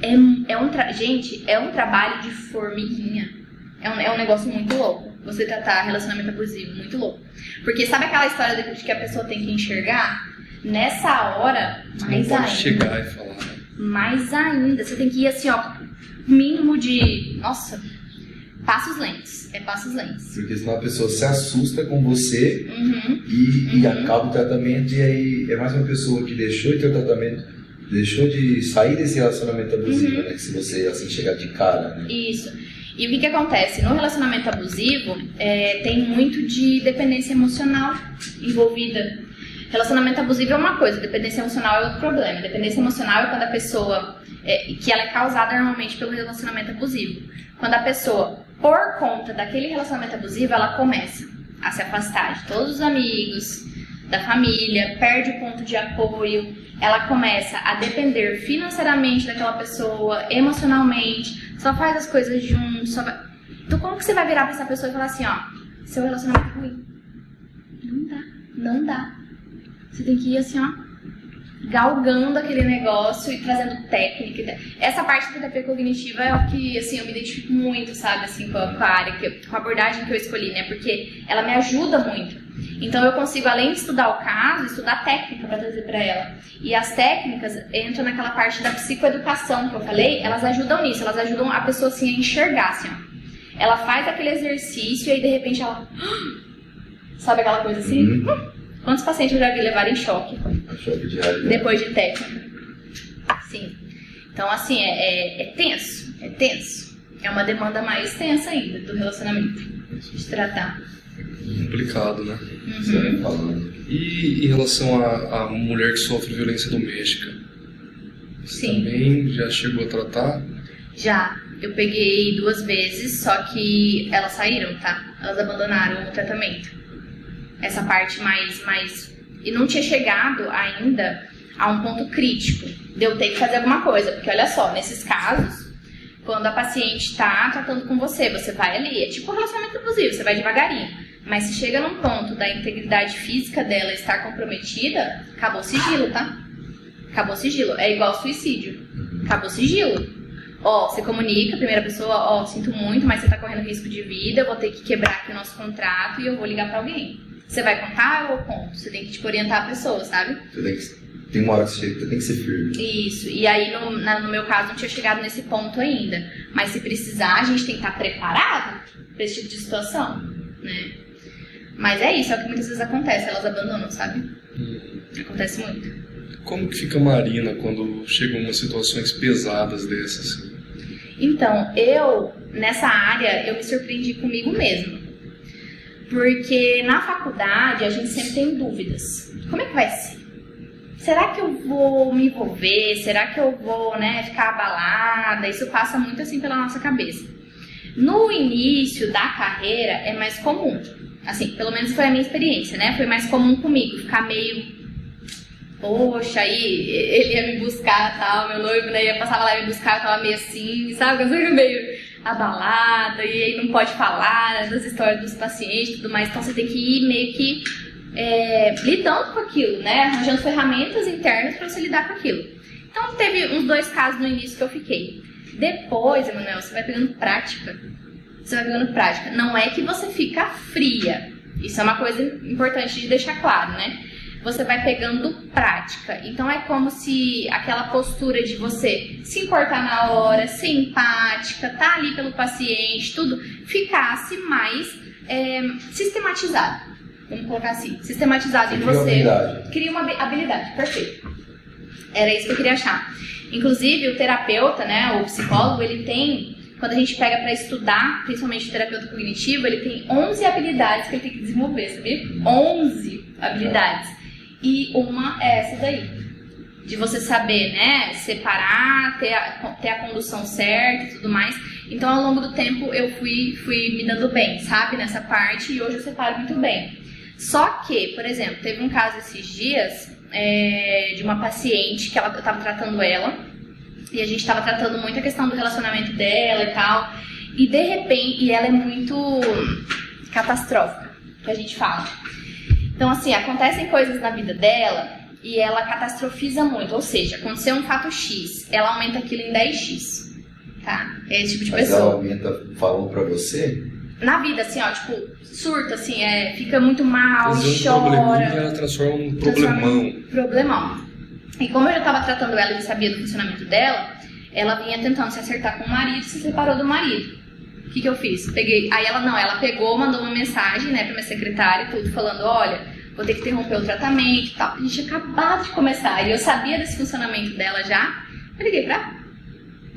É, é um gente, é um trabalho de formiguinha. É um, é um negócio muito louco. Você tratar relacionamento abusivo, muito louco. Porque sabe aquela história de que a pessoa tem que enxergar? Nessa hora, Você não mais pode ainda. chegar e falar, né? Mais ainda. Você tem que ir assim, ó, mínimo de. Nossa, passos lentos. É passos lentos. Porque senão a pessoa se assusta com você Uhum. e, e Uhum. acaba o tratamento e aí é mais uma pessoa que deixou de ter o tratamento, deixou de sair desse relacionamento abusivo, Uhum. né? Que se você assim chegar de cara, né? Isso. E o que, que acontece? No relacionamento abusivo, é, tem muito de dependência emocional envolvida. Relacionamento abusivo é uma coisa, dependência emocional é outro problema. Dependência emocional é quando a pessoa. É, que ela é causada normalmente pelo relacionamento abusivo. Quando a pessoa, por conta daquele relacionamento abusivo, ela começa a se afastar de todos os amigos, da família, perde o ponto de apoio, ela começa a depender financeiramente daquela pessoa, emocionalmente, só faz as coisas junto, só. Então como que você vai virar pra essa pessoa e falar assim, ó, seu relacionamento é ruim? Não dá, não dá. Você tem que ir assim, ó, galgando aquele negócio e trazendo técnica. Essa parte da terapia cognitiva é o que, assim, eu me identifico muito, sabe, assim, com a, com a área, com a abordagem que eu escolhi, né, porque ela me ajuda muito. Então eu consigo, além de estudar o caso, estudar técnica para trazer para ela. E as técnicas entram naquela parte da psicoeducação que eu falei, elas ajudam nisso, elas ajudam a pessoa assim a enxergar, assim, ó. Ela faz aquele exercício e aí de repente ela. Sabe aquela coisa assim? Uhum. Quantos pacientes eu já vi levar em choque? Choque de realidade. Depois de técnica. Sim. Então, assim, é, é, é tenso. É tenso. É uma demanda mais tensa ainda do relacionamento. De tratar. Complicado, né? Uhum. E em relação à mulher que sofre violência doméstica? Você Sim. também já chegou a tratar? Já. Eu peguei duas vezes, só que elas saíram, tá? Elas abandonaram o tratamento. Essa parte mais, mais. E não tinha chegado ainda a um ponto crítico de eu ter que fazer alguma coisa. Porque olha só, nesses casos, quando a paciente está tratando com você, você vai ali, é tipo um relacionamento abusivo, você vai devagarinho. Mas se chega num ponto da integridade física dela estar comprometida, acabou o sigilo, tá? Acabou o sigilo. É igual suicídio. Acabou o sigilo. Ó, você comunica, a primeira pessoa, ó, sinto muito, mas você tá correndo risco de vida, eu vou ter que quebrar aqui o nosso contrato e eu vou ligar pra alguém. Você vai contar ou eu conto? Você tem que, tipo, orientar a pessoa, sabe? Você tem, que, tem uma hora que você tem que ser firme. Isso, e aí no, na- no meu caso não tinha chegado nesse ponto ainda. Mas se precisar, a gente tem que estar preparado pra esse tipo de situação, né? Mas é isso, é o que muitas vezes acontece, elas abandonam, sabe? Acontece muito. Como que fica a Marina quando chegam umas situações pesadas dessas? Então, eu, nessa área, eu me surpreendi comigo mesma. Porque na faculdade a gente sempre tem dúvidas. Como é que vai ser? Será que eu vou me envolver? Será que eu vou, né, ficar abalada? Isso passa muito assim pela nossa cabeça. No início da carreira é mais comum. Assim, pelo menos foi a minha experiência, né? Foi mais comum comigo, ficar meio poxa, aí ele ia me buscar tal, meu noivo, né, ia passar lá e me buscar, eu tava meio assim, sabe, eu meio abalada, e aí não pode falar das histórias dos pacientes e tudo mais, então você tem que ir meio que é, lidando com aquilo, né, arranjando ferramentas internas para você lidar com aquilo. Então teve uns dois casos no início que eu fiquei. Depois, Emanuel, você vai pegando prática. Você vai pegando prática. Não é que você fica fria. Isso é uma coisa importante de deixar claro, né? Você vai pegando prática. Então é como se aquela postura de você se importar na hora, ser empática, tá ali pelo paciente, tudo, ficasse mais é, sistematizado. Vamos colocar assim, sistematizado em Cria uma você. habilidade. Cria uma habi- habilidade, perfeito. Era isso que eu queria achar. Inclusive, o terapeuta, né, o psicólogo, ele tem, quando a gente pega para estudar, principalmente o terapeuta cognitivo, ele tem 11 habilidades que ele tem que desenvolver, sabia? 11 habilidades. E uma é essa daí. De você saber, né, separar, ter a, ter a condução certa e tudo mais. Então, ao longo do tempo, eu fui, fui me dando bem, sabe, nessa parte, e hoje eu separo muito bem. Só que, por exemplo, teve um caso esses dias é, de uma paciente que ela, eu tava tratando ela, e a gente tava tratando muito a questão do relacionamento dela e tal, e de repente, e ela é muito catastrófica, que a gente fala. Então, assim, acontecem coisas na vida dela e ela catastrofiza muito. Ou seja, aconteceu um fato X, ela aumenta aquilo em 10x. Tá? É esse tipo de Mas pessoa. ela aumenta falando pra você? Na vida, assim, ó, tipo, surta, assim, é, fica muito mal, um probleminha, chora. ela transforma num transforma problemão. num Problemão. E como eu já tava tratando ela e sabia do funcionamento dela, ela vinha tentando se acertar com o marido e se separou do marido. O que, que eu fiz? Peguei. Aí ela não, ela pegou, mandou uma mensagem, né, pra minha secretária e tudo, falando: olha, vou ter que interromper o tratamento e tal. A gente tinha acabado de começar. E eu sabia desse funcionamento dela já. Eu liguei pra ela.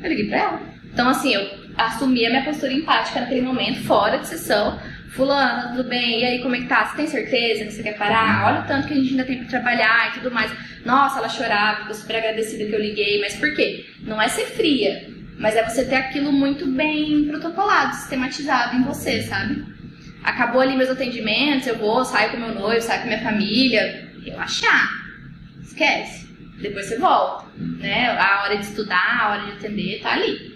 Eu liguei pra ela. Então, assim, eu assumi a minha postura empática naquele momento, fora de sessão. Fulano, tudo bem? E aí, como é que tá? Você tem certeza que você quer parar? Olha o tanto que a gente ainda tem pra trabalhar e tudo mais. Nossa, ela chorava, ficou super agradecida que eu liguei. Mas por quê? Não é ser fria, mas é você ter aquilo muito bem protocolado, sistematizado em você, sabe? Acabou ali meus atendimentos, eu vou, saio com meu noivo, saio com minha família. Relaxar. Esquece. Depois você volta, né? A hora de estudar, a hora de atender, tá ali.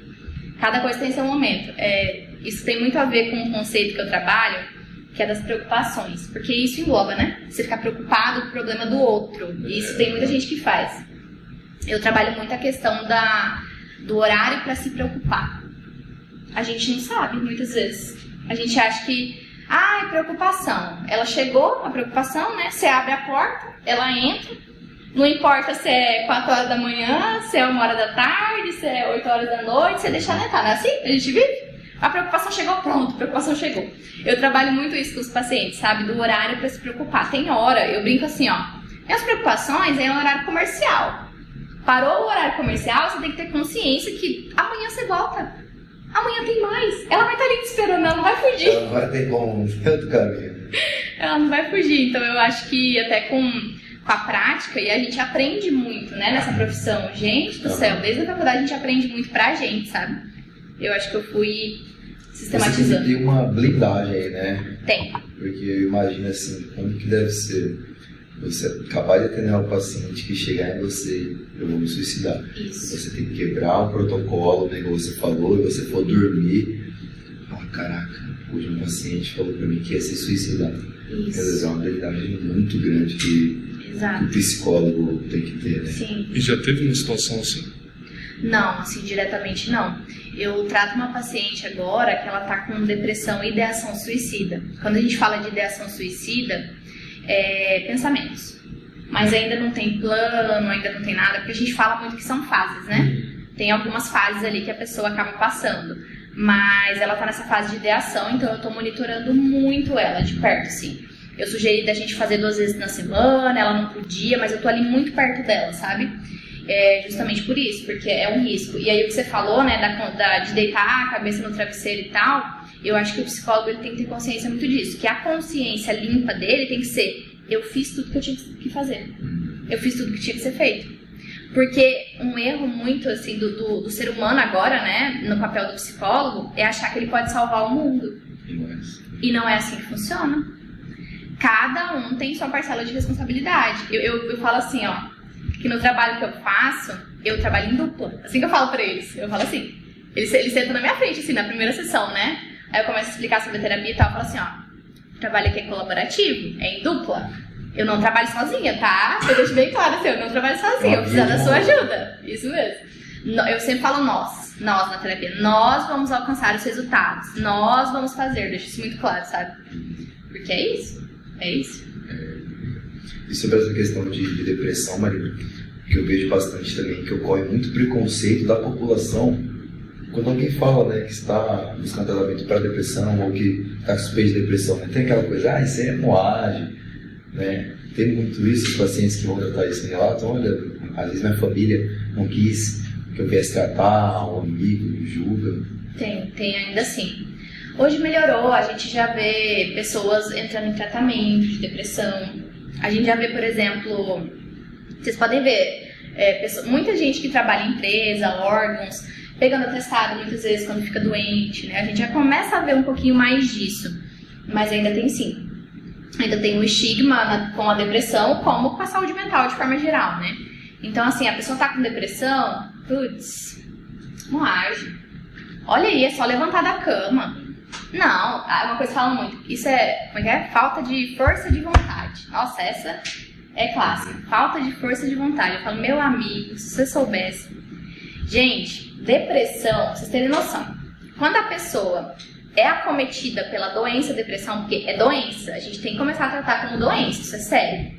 Cada coisa tem seu momento. É, isso tem muito a ver com um conceito que eu trabalho, que é das preocupações. Porque isso engloba, né? Você ficar preocupado com o problema do outro. E isso tem muita gente que faz. Eu trabalho muito a questão da, do horário para se preocupar. A gente não sabe, muitas vezes. A gente acha que, ah, é preocupação. Ela chegou, a preocupação, né? Você abre a porta, ela entra, não importa se é 4 horas da manhã, se é 1 hora da tarde, se é 8 horas da noite, você deixa ela entrar, não é assim? A gente vive? A preocupação chegou, pronto, a preocupação chegou. Eu trabalho muito isso com os pacientes, sabe? Do horário para se preocupar. Tem hora, eu brinco assim, ó. Minhas preocupações é o horário comercial. Parou o horário comercial, você tem que ter consciência que amanhã você volta. Amanhã tem mais. Ela vai estar ali te esperando, ela não vai fugir. Ela vai ter como tanto caminho. Ela não vai fugir. Então eu acho que até com com a prática e a gente aprende muito, né, nessa profissão. Gente do céu, desde a faculdade a gente aprende muito pra gente, sabe? Eu acho que eu fui sistematizando. Você tem uma blindagem aí, né? Tem. Porque eu imagino assim, como que deve ser você acabar de atender um paciente que chegar em você, eu vou me suicidar. Isso. Você tem que quebrar o protocolo, né, que você falou, e você for dormir, fala, caraca, hoje um paciente falou pra mim que ia se suicidar. Isso. Quer dizer, é uma blindagem muito grande que Exato. o psicólogo tem que ter, né? Sim. E já teve uma situação assim? Não, assim, diretamente não. Eu trato uma paciente agora que ela tá com depressão e ideação suicida. Quando a gente fala de ideação suicida, é pensamentos. Mas ainda não tem plano, ainda não tem nada, porque a gente fala muito que são fases, né? Tem algumas fases ali que a pessoa acaba passando. Mas ela tá nessa fase de ideação, então eu tô monitorando muito ela de perto, sim. Eu sugeri da gente fazer duas vezes na semana, ela não podia, mas eu tô ali muito perto dela, sabe? É justamente por isso, porque é um risco. E aí o que você falou, né, da, da, de deitar a cabeça no travesseiro e tal, eu acho que o psicólogo ele tem que ter consciência muito disso. Que a consciência limpa dele tem que ser, eu fiz tudo que eu tinha que fazer. Eu fiz tudo que tinha que ser feito. Porque um erro muito, assim, do, do, do ser humano agora, né, no papel do psicólogo, é achar que ele pode salvar o mundo. E não é assim que funciona cada um tem sua parcela de responsabilidade. Eu, eu, eu, falo assim, ó, que no trabalho que eu faço, eu trabalho em dupla. Assim que eu falo pra eles, eu falo assim. Eles, eles sentam na minha frente, assim, na primeira sessão, né? Aí eu começo a explicar sobre a terapia e tal, eu falo assim, ó, o trabalho aqui é colaborativo, é em dupla. Eu não trabalho sozinha, tá? Eu deixo bem claro assim, eu não trabalho sozinha, eu preciso da sua ajuda. Isso mesmo. Eu sempre falo nós, nós na terapia. Nós vamos alcançar os resultados. Nós vamos fazer, deixo isso muito claro, sabe? Porque é isso. É isso. É, e sobre essa questão de, de depressão, Marina, que eu vejo bastante também, que ocorre muito preconceito da população quando alguém fala né, que está buscando tratamento para depressão ou que está suspeito de depressão. Né? Tem aquela coisa, ah, isso é moagem, né? Tem muito isso, os pacientes que vão tratar isso relatam, olha, às vezes minha família não quis que eu viesse tratar, um amigo julga. Tem, tem ainda assim. Hoje melhorou, a gente já vê pessoas entrando em tratamento de depressão. A gente já vê, por exemplo, vocês podem ver, é, pessoa, muita gente que trabalha em empresa, órgãos, pegando atestado muitas vezes quando fica doente, né? A gente já começa a ver um pouquinho mais disso, mas ainda tem sim. Ainda tem um estigma na, com a depressão, como com a saúde mental de forma geral, né? Então, assim, a pessoa tá com depressão, putz, não age. Olha aí, é só levantar da cama. Não, é uma coisa que falam muito. Isso é, como é que é? Falta de força de vontade. Nossa, essa é clássica. Falta de força de vontade. Eu falo, meu amigo, se você soubesse. Gente, depressão, vocês terem noção. Quando a pessoa é acometida pela doença depressão, porque é doença, a gente tem que começar a tratar como doença, isso é sério.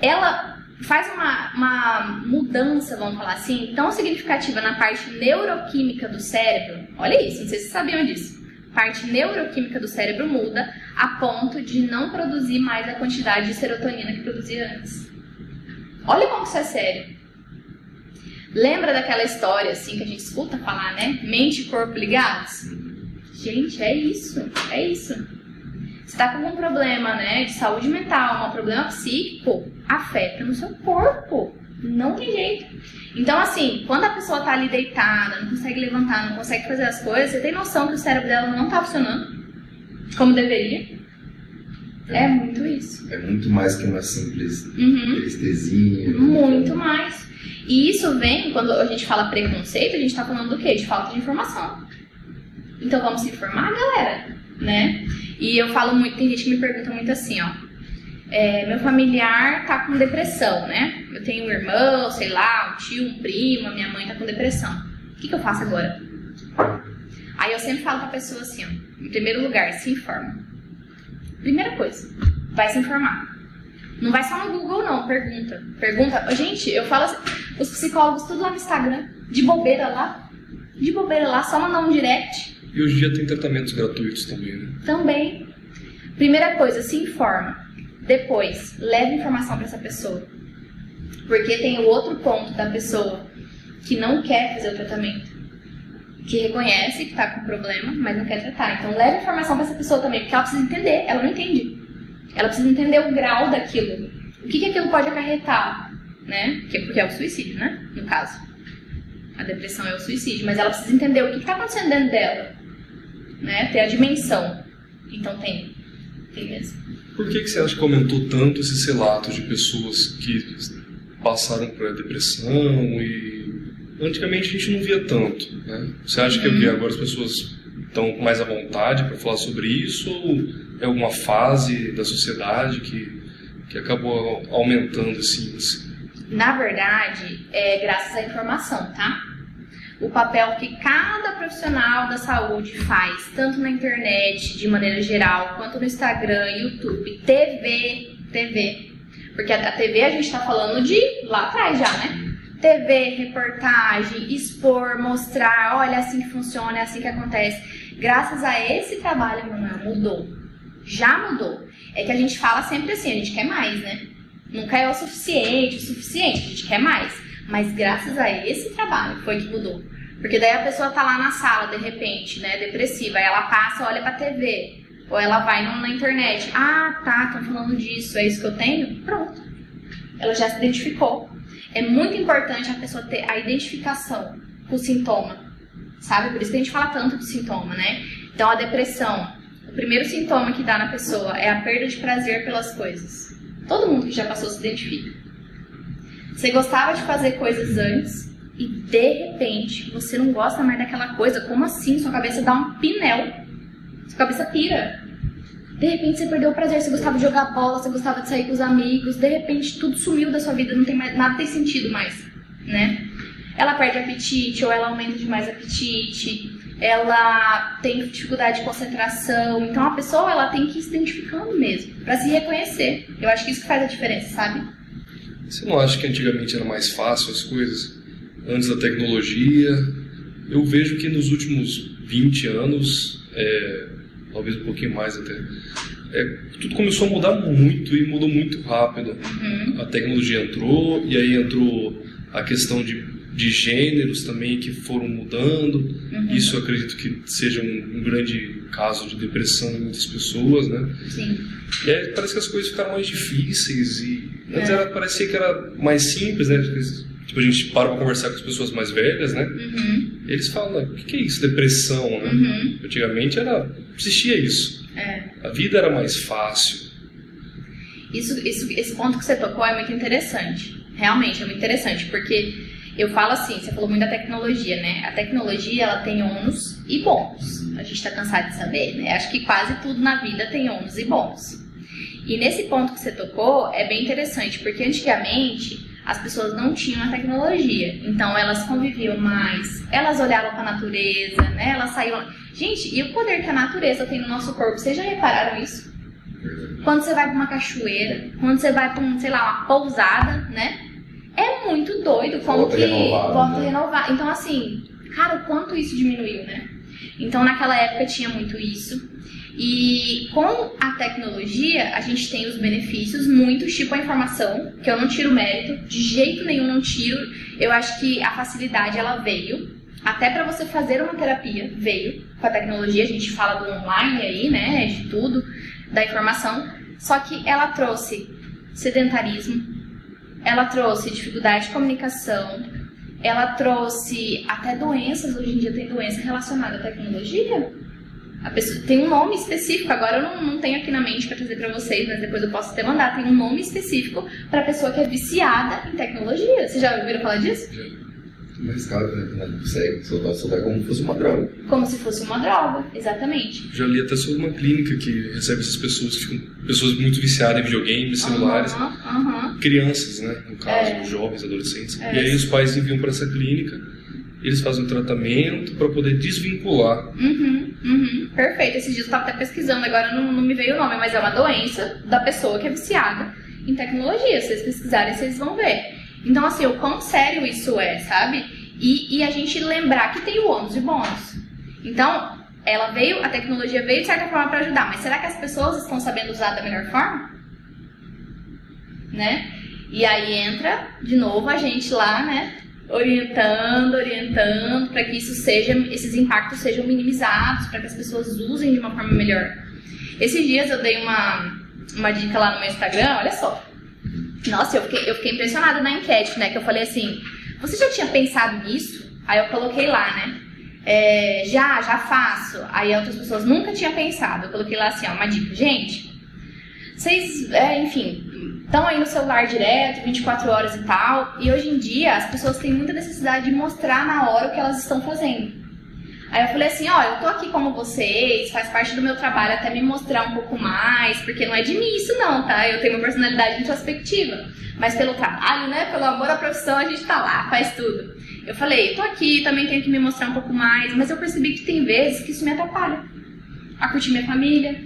Ela faz uma, uma mudança, vamos falar assim, tão significativa na parte neuroquímica do cérebro. Olha isso, não sei se vocês sabiam disso parte neuroquímica do cérebro muda a ponto de não produzir mais a quantidade de serotonina que produzia antes. Olha como isso é sério. Lembra daquela história assim que a gente escuta falar, né? Mente e corpo ligados? Gente, é isso. É isso. Você tá com algum problema, né, de saúde mental, um problema psíquico, afeta no seu corpo. Não tem jeito. Então, assim, quando a pessoa tá ali deitada, não consegue levantar, não consegue fazer as coisas, você tem noção que o cérebro dela não tá funcionando como deveria. É, é muito isso. É muito mais que uma simples uhum. anestesia. Muito mais. E isso vem, quando a gente fala preconceito, a gente tá falando do quê? De falta de informação. Então vamos se informar, galera, né? E eu falo muito, tem gente que me pergunta muito assim, ó. É, meu familiar tá com depressão, né? Eu tenho um irmão, sei lá, um tio, um primo, a minha mãe tá com depressão. O que, que eu faço agora? Aí eu sempre falo pra pessoa assim, ó. Em primeiro lugar, se informa. Primeira coisa, vai se informar. Não vai só no Google, não. Pergunta. Pergunta. Gente, eu falo assim, os psicólogos tudo lá no Instagram, de bobeira lá. De bobeira lá, só mandar um direct. E hoje em dia tem tratamentos gratuitos também, né? Também. Primeira coisa, se informa. Depois, leve informação para essa pessoa. Porque tem o outro ponto da pessoa que não quer fazer o tratamento. Que reconhece que está com problema, mas não quer tratar. Então, leve informação para essa pessoa também, porque ela precisa entender. Ela não entende. Ela precisa entender o grau daquilo. O que, que aquilo pode acarretar, né? Porque é o suicídio, né? No caso. A depressão é o suicídio. Mas ela precisa entender o que está acontecendo dentro dela. Né? Ter a dimensão. Então tem. Tem mesmo. Por que, que você acha que aumentou tanto esses relatos de pessoas que passaram por depressão e antigamente a gente não via tanto, né? Você acha que uhum. agora as pessoas estão mais à vontade para falar sobre isso ou é uma fase da sociedade que, que acabou aumentando índice? Na verdade, é graças à informação, tá? O papel que cada profissional da saúde faz, tanto na internet, de maneira geral, quanto no Instagram, YouTube, TV, TV. Porque a TV a gente está falando de lá atrás já, né? TV, reportagem, expor, mostrar, olha é assim que funciona, é assim que acontece. Graças a esse trabalho, Manuel, mudou já mudou. É que a gente fala sempre assim, a gente quer mais, né? Nunca é o suficiente, o suficiente, a gente quer mais. Mas graças a esse trabalho foi que mudou. Porque daí a pessoa tá lá na sala, de repente, né, depressiva, aí ela passa, olha pra TV, ou ela vai na internet, ah, tá, estão falando disso, é isso que eu tenho? Pronto. Ela já se identificou. É muito importante a pessoa ter a identificação com o sintoma, sabe? Por isso que a gente fala tanto de sintoma, né? Então, a depressão, primeiro sintoma que dá na pessoa é a perda de prazer pelas coisas. Todo mundo que já passou se identifica. Você gostava de fazer coisas antes e de repente você não gosta mais daquela coisa. Como assim? Sua cabeça dá um pinel. Sua cabeça pira. De repente você perdeu o prazer, você gostava de jogar bola, você gostava de sair com os amigos, de repente tudo sumiu da sua vida, não tem mais, nada tem sentido mais, né? Ela perde apetite ou ela aumenta demais apetite, ela tem dificuldade de concentração. Então a pessoa ela tem que ir se identificando mesmo, para se reconhecer. Eu acho que isso que faz a diferença, sabe? Você não acha que antigamente era mais fácil as coisas? Antes da tecnologia? Eu vejo que nos últimos 20 anos, é, talvez um pouquinho mais até, é, tudo começou a mudar muito e mudou muito rápido. Uhum. A tecnologia entrou e aí entrou a questão de de gêneros também que foram mudando. Uhum. Isso acredito que seja um, um, grande caso de depressão em muitas pessoas, né? Sim. E aí parece que as coisas ficaram mais difíceis e antes é. era, parecia que era mais simples, né? Tipo, a gente para para conversar com as pessoas mais velhas, né? Uhum. Eles falam, o que é isso, depressão, né? Uhum. Antigamente era, existia isso. É. A vida era mais fácil. Isso, isso, esse ponto que você tocou é muito interessante. Realmente, é muito interessante, porque eu falo assim, você falou muito da tecnologia, né? A tecnologia, ela tem ônus e bônus. A gente tá cansado de saber, né? Acho que quase tudo na vida tem ônus e bônus. E nesse ponto que você tocou, é bem interessante, porque antigamente as pessoas não tinham a tecnologia. Então elas conviviam mais, elas olhavam para a natureza, né? Elas saíam. Gente, e o poder que a natureza tem no nosso corpo? Vocês já repararam isso? Quando você vai para uma cachoeira, quando você vai para um, sei lá, uma pousada, né? É muito doido como que renovado, volta né? renovar. Então, assim, cara, o quanto isso diminuiu, né? Então, naquela época tinha muito isso. E com a tecnologia, a gente tem os benefícios, muitos, tipo a informação, que eu não tiro mérito, de jeito nenhum não tiro. Eu acho que a facilidade ela veio, até para você fazer uma terapia, veio com a tecnologia. A gente fala do online aí, né, de tudo, da informação. Só que ela trouxe sedentarismo, ela trouxe dificuldade de comunicação, ela trouxe até doenças. Hoje em dia tem doença relacionada à tecnologia a pessoa tem um nome específico, agora eu não, não tenho aqui na mente para trazer para vocês, mas depois eu posso até mandar. Tem um nome específico para pessoa que é viciada em tecnologia. Vocês já ouviram falar disso? Mas cara, não consegue soltar, soltar como se fosse uma droga. Como se fosse uma droga, exatamente. Já li até sobre uma clínica que recebe essas pessoas que ficam pessoas muito viciadas em videogames, celulares, Uhum, uhum. crianças, né, no caso, É. jovens, adolescentes. É. E aí os pais enviam para essa clínica, eles fazem um tratamento para poder desvincular. Uhum, uhum. Perfeito. Esses dias eu tava até pesquisando, agora não, não me veio o nome, mas é uma doença da pessoa que é viciada em tecnologia. Se vocês pesquisarem, vocês vão ver. Então, assim, o quão sério isso é, sabe? E, e a gente lembrar que tem o ônus e o bônus. Então, ela veio, a tecnologia veio de certa forma para ajudar, mas será que as pessoas estão sabendo usar da melhor forma? Né? E aí entra de novo a gente lá, né? Orientando, orientando, para que isso seja, esses impactos sejam minimizados, para que as pessoas usem de uma forma melhor. Esses dias eu dei uma, uma dica lá no meu Instagram, olha só. Nossa, eu fiquei, eu fiquei impressionada na enquete, né? Que eu falei assim, você já tinha pensado nisso? Aí eu coloquei lá, né? É, já, já faço. Aí outras pessoas nunca tinham pensado. Eu coloquei lá assim, ó, uma dica. Gente, vocês, é, enfim, estão aí no celular direto, 24 horas e tal. E hoje em dia as pessoas têm muita necessidade de mostrar na hora o que elas estão fazendo. Aí eu falei assim, ó, eu tô aqui como vocês, faz parte do meu trabalho até me mostrar um pouco mais, porque não é de mim isso não, tá? Eu tenho uma personalidade introspectiva. Mas pelo trabalho, né, pelo amor à profissão, a gente tá lá, faz tudo. Eu falei, tô aqui, também tenho que me mostrar um pouco mais, mas eu percebi que tem vezes que isso me atrapalha. A curtir minha família,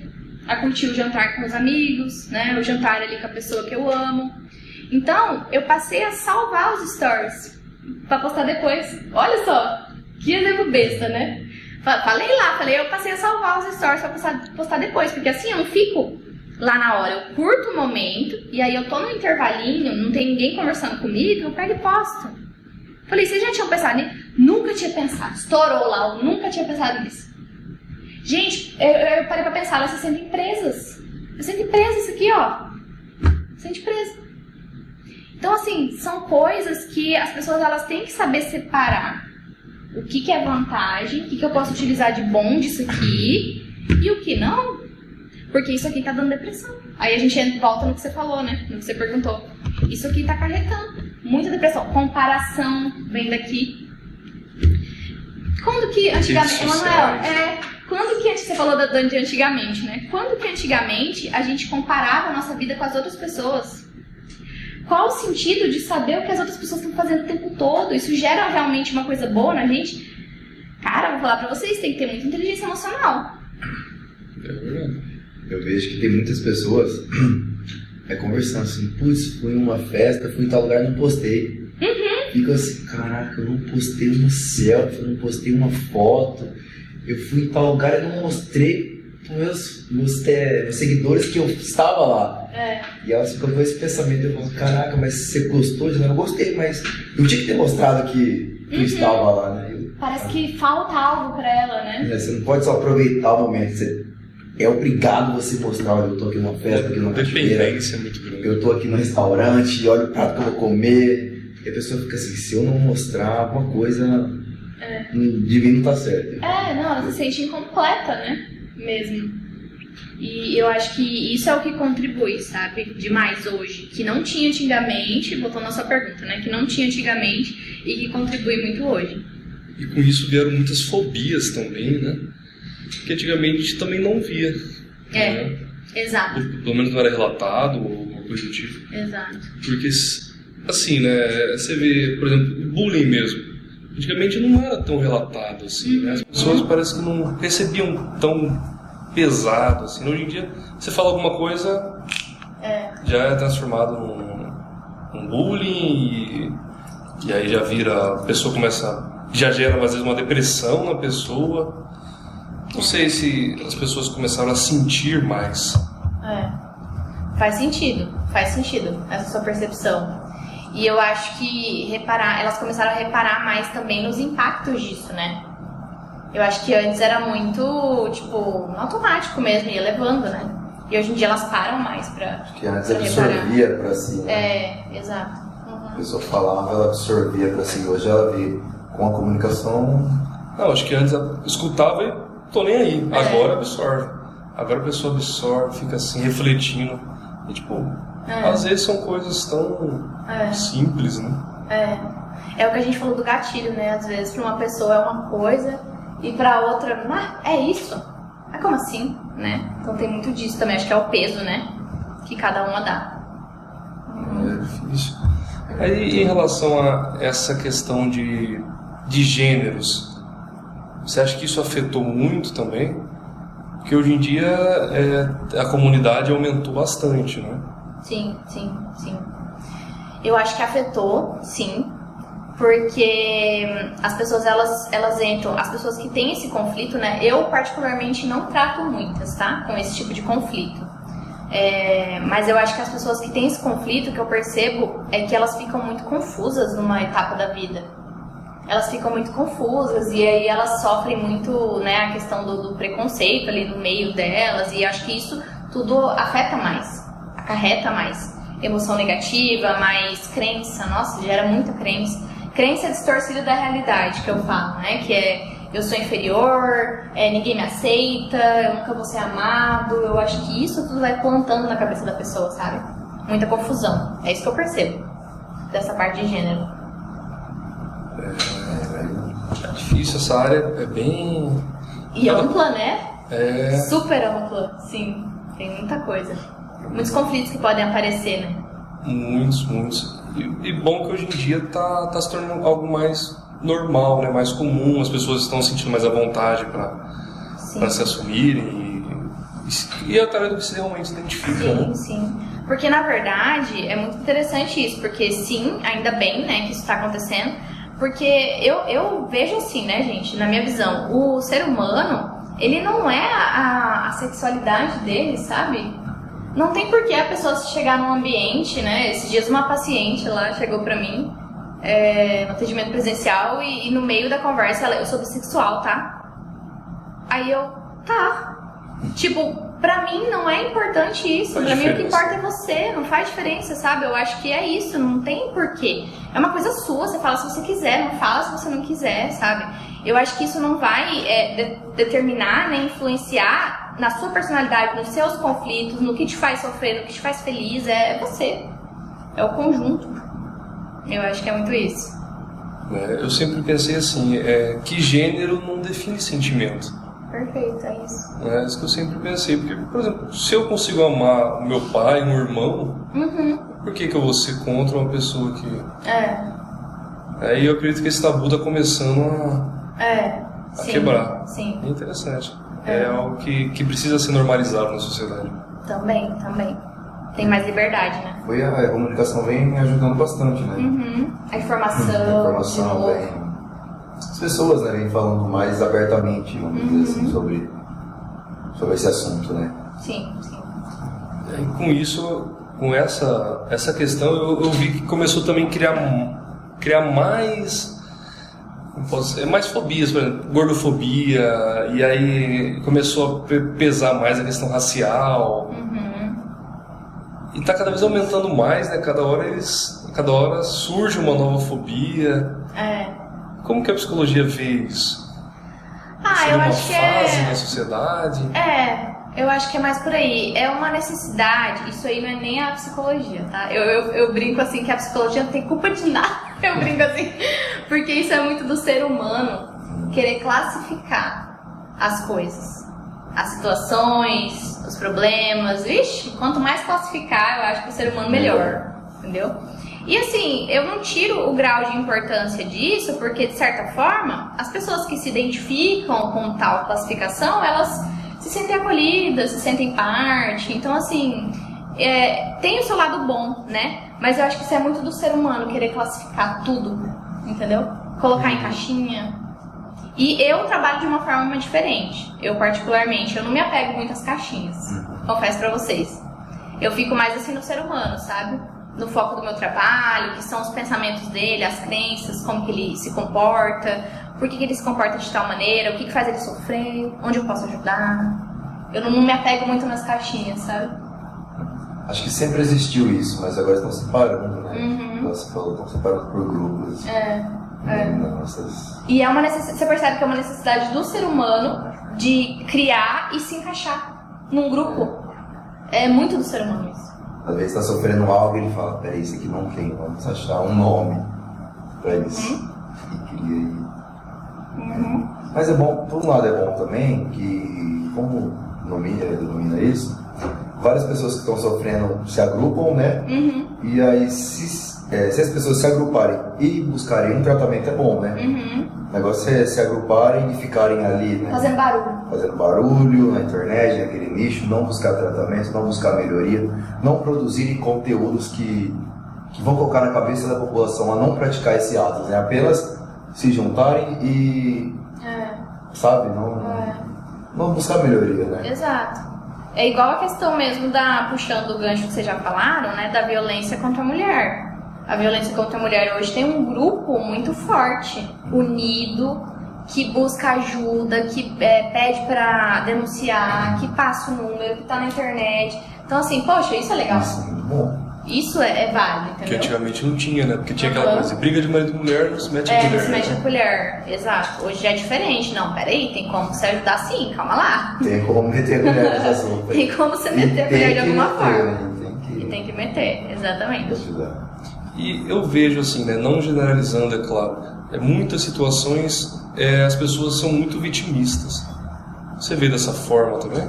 a curtir o jantar com os amigos, né, o jantar ali com a pessoa que eu amo. Então, eu passei a salvar os stories pra postar depois. Olha só, que exemplo besta, né? Fa- Falei lá, falei, eu passei a salvar os stories pra postar, postar depois, porque assim eu não fico lá na hora, eu curto o momento, e aí eu tô no intervalinho, não tem ninguém conversando comigo, eu pego e posto. Falei, vocês já tinham pensado nisso? Nunca tinha pensado, estourou lá, eu nunca tinha pensado nisso. Gente, eu, eu parei pra pensar, elas se sentem presas. Se sentem presas isso aqui, ó. Se sente presa. Então, assim, são coisas que as pessoas elas têm que saber separar. O que, que é vantagem, o que, que eu posso utilizar de bom disso aqui e o que não. Porque isso aqui tá dando depressão. Aí a gente volta no que você falou, né? No que você perguntou. Isso aqui tá acarretando muita depressão. Comparação vem daqui. Quando que antigamente. Sociais. é. Quando que você falou de antigamente, né? Quando que antigamente a gente comparava a nossa vida com as outras pessoas? Qual o sentido de saber o que as outras pessoas estão fazendo o tempo todo? Isso gera realmente uma coisa boa na gente? Cara, vou falar pra vocês, tem que ter muita inteligência emocional. É verdade. Eu vejo que tem muitas pessoas é, conversando assim, putz, fui em uma festa, fui em tal lugar não postei. Fica assim, caraca, eu não postei uma selfie, eu não postei uma foto, eu fui em tal lugar e não mostrei pros meus, meus, te- meus seguidores que eu estava lá. É. E elas ficam com esse pensamento, eu falo, caraca, mas você gostou? Eu não gostei, mas eu tinha que ter mostrado que eu estava lá, né? Eu- Parece que falta algo pra ela, né? né, Você não pode só aproveitar o momento, você é obrigado você mostrar, olha, eu tô aqui numa festa, aqui numa cachoeira, é eu tô aqui no restaurante, olha o prato que eu vou comer. E a pessoa fica assim, se eu não mostrar alguma coisa, hum, de mim não tá certo. É, não, ela se sente incompleta, né? Mesmo. E eu acho que isso é o que contribui, sabe? Demais hoje. Que não tinha antigamente, voltando à sua pergunta, né? Que não tinha antigamente e que contribui muito hoje. E com isso vieram muitas fobias também, né? Que antigamente a gente também não via. É. né? Exato, Pelo menos não era relatado ou alguma coisa do tipo. exato. Porque, assim, né? Você vê, por exemplo, o bullying mesmo. Antigamente não era tão relatado assim, né? As pessoas parece que não recebiam tão pesado assim. Hoje em dia, você fala alguma coisa, já é transformado num, num bullying e, e aí já vira, a pessoa começa, já gera às vezes uma depressão na pessoa. Não sei se as pessoas começaram a sentir mais. É. Faz sentido, faz sentido essa sua percepção. E eu acho que reparar, elas começaram a reparar mais também nos impactos disso, né? Eu acho que antes era muito, tipo, automático mesmo, ia levando, né? E hoje em dia elas param mais pra. Que antes absorvia reparar. pra si. Né? É, exato. A Uhum. pessoa falava, ela absorvia pra si. Hoje ela vê com a comunicação. Não, acho que antes eu escutava e tô nem aí. É. Agora absorve. Agora a pessoa absorve, fica assim, refletindo. E tipo, É. às vezes são coisas tão É. simples, né? É. É o que a gente falou do gatilho, né? Às vezes pra uma pessoa é uma coisa e pra outra, ah, é isso? Mas como assim? Né? Então tem muito disso também, acho que é o peso, né? Que cada uma dá. É difícil. Aí, em relação a essa questão de, de gêneros, você acha que isso afetou muito também? Porque hoje em dia é, a comunidade aumentou bastante, né? Sim, sim, sim. Eu acho que afetou, sim, porque hum, as pessoas elas, elas entram, as pessoas que têm esse conflito, né? Eu particularmente não trato muitas, tá? Com esse tipo de conflito. É, mas eu acho que as pessoas que têm esse conflito, que eu percebo, é que elas ficam muito confusas numa etapa da vida. Elas ficam muito confusas e aí elas sofrem muito, né, a questão do, do preconceito ali no meio delas e acho que isso tudo afeta mais, acarreta mais emoção negativa, mais crença, nossa, gera muita crença. Crença distorcida da realidade que eu falo, né, que é eu sou inferior, é, ninguém me aceita, eu nunca vou ser amado. Eu acho que isso tudo vai plantando na cabeça da pessoa, sabe? Muita confusão. É isso que eu percebo dessa parte de gênero. É difícil essa área, é bem. E ampla, né? É, Super ampla, sim. Tem muita coisa. Muitos conflitos que podem aparecer, né? muitos, muitos. E, e bom que hoje em dia tá, tá se tornando algo mais normal, né? mais comum, as pessoas estão sentindo mais à vontade para se assumirem e, e é através do que se realmente identifica. Sim, Né? sim. Porque na verdade é muito interessante isso, porque sim, ainda bem, né, que isso está acontecendo, porque eu, eu vejo assim, né, gente, na minha visão, o ser humano, ele não é a, a sexualidade dele, sabe? Não tem por que a pessoa se chegar num ambiente, né? Esses dias uma paciente lá chegou pra mim é, no atendimento presencial e, e no meio da conversa ela, eu sou bissexual, tá? Aí eu, tá. Tipo, pra mim não é importante isso. Faz pra mim o que diferença. importa é você, não faz diferença, sabe? Eu acho que é isso, não tem porquê. É uma coisa sua, você fala se você quiser, não fala se você não quiser, sabe? Eu acho que isso não vai é, de- determinar, né, influenciar na sua personalidade, nos seus conflitos, no que te faz sofrer, no que te faz feliz, é, é você. É o conjunto. Eu acho que é muito isso. É, eu sempre pensei assim, é, que gênero não define sentimento. Perfeito, é isso. É isso que eu sempre pensei. Porque, por exemplo, se eu consigo amar o meu pai, um irmão, Uhum. por que, que eu vou ser contra uma pessoa que. É, Aí eu acredito que esse tabu está começando a, é. a Sim, quebrar. Sim, É interessante. É, algo que, que precisa ser normalizado na sociedade. também, também. Tem mais liberdade, né? Foi a, a comunicação vem ajudando bastante, né? Uhum. A A informação, de informação novo. vem. As pessoas né, vêm falando mais abertamente, vamos dizer Uhum. assim, sobre, sobre esse assunto, né? Sim, sim. E com isso, com essa, essa questão, eu, eu vi que começou também a criar, criar mais. Dizer, mais fobias, por exemplo, gordofobia, e aí começou a pe- pesar mais a questão racial. Uhum. E tá cada vez aumentando mais, né? Cada hora eles. Cada hora surge uma nova fobia. É. Como que a psicologia vê isso? Ah, Seria eu uma acho que fase na é. sociedade? É, eu acho que é mais por aí. É uma necessidade. Isso aí não é nem a psicologia, tá? Eu, eu, eu brinco assim que a psicologia não tem culpa de nada. Eu brinco assim. Porque isso é muito do ser humano querer classificar as coisas. As situações, os problemas. Vixe, quanto mais classificar, eu acho que o ser humano melhor. Entendeu? E assim, eu não tiro o grau de importância disso, porque de certa forma, as pessoas que se identificam com tal classificação, elas se sentem acolhidas, se sentem parte. Então, assim, é, tem o seu lado bom, né? Mas eu acho que isso é muito do ser humano querer classificar tudo, entendeu? Colocar em caixinha. E eu trabalho de uma forma diferente. Eu, particularmente, eu não me apego muito às caixinhas. Confesso pra vocês. Eu fico mais assim no ser humano, sabe? No foco do meu trabalho, que são os pensamentos dele, as crenças, como que ele se comporta, por que, que ele se comporta de tal maneira, o que, que faz ele sofrer, onde eu posso ajudar. Eu não, não me apego muito nas caixinhas, sabe? Acho que sempre existiu isso, mas agora estão separando, né? Uhum. Você falou, estão separando por grupos. É. é. Nossas... E é uma necessidade, você percebe que é uma necessidade do ser humano de criar e se encaixar num grupo. É muito do ser humano isso. Às vezes está sofrendo algo e ele fala, peraí, isso aqui não tem, vamos achar um nome para isso. Uhum. E cria aí. Uhum. Mas é bom, por um lado é bom também que, como denomina, denomina isso, várias pessoas que estão sofrendo se agrupam, né? Uhum. E aí, se, é, se as pessoas se agruparem e buscarem um tratamento, é bom, né? Uhum. O negócio é se agruparem e ficarem ali, né? Fazendo barulho. Fazendo barulho na internet, naquele nicho, não buscar tratamento, não buscar melhoria, não produzirem conteúdos que, que vão colocar na cabeça da população a não praticar esse ato, né? Apenas se juntarem e, É. sabe, não, É. não buscar melhoria, né? Exato. É igual a questão mesmo da, puxando o gancho que vocês já falaram, né, da violência contra a mulher. A violência contra a mulher hoje tem um grupo muito forte, unido, que busca ajuda, que é, pede pra denunciar, que passa o número, que tá na internet. Então, assim, poxa, isso é legal. Isso, muito bom. Isso é, é válido, Que entendeu? antigamente não tinha, né? Porque tinha aquela Uhum. coisa, briga de marido e mulher, não se mete a É, mulher. não se mexe né? a colher. Exato. Hoje já é diferente. Não, peraí, tem como você ajudar sim, calma lá. Tem como meter a colher nesse assunto. Tem como você E meter a tem colher de que alguma meter, forma. né? Tem que, E tem que meter, exatamente. ajudar. E eu vejo assim, né, não generalizando, é claro, é, muitas situações é, as pessoas são muito vitimistas. Você vê dessa forma também?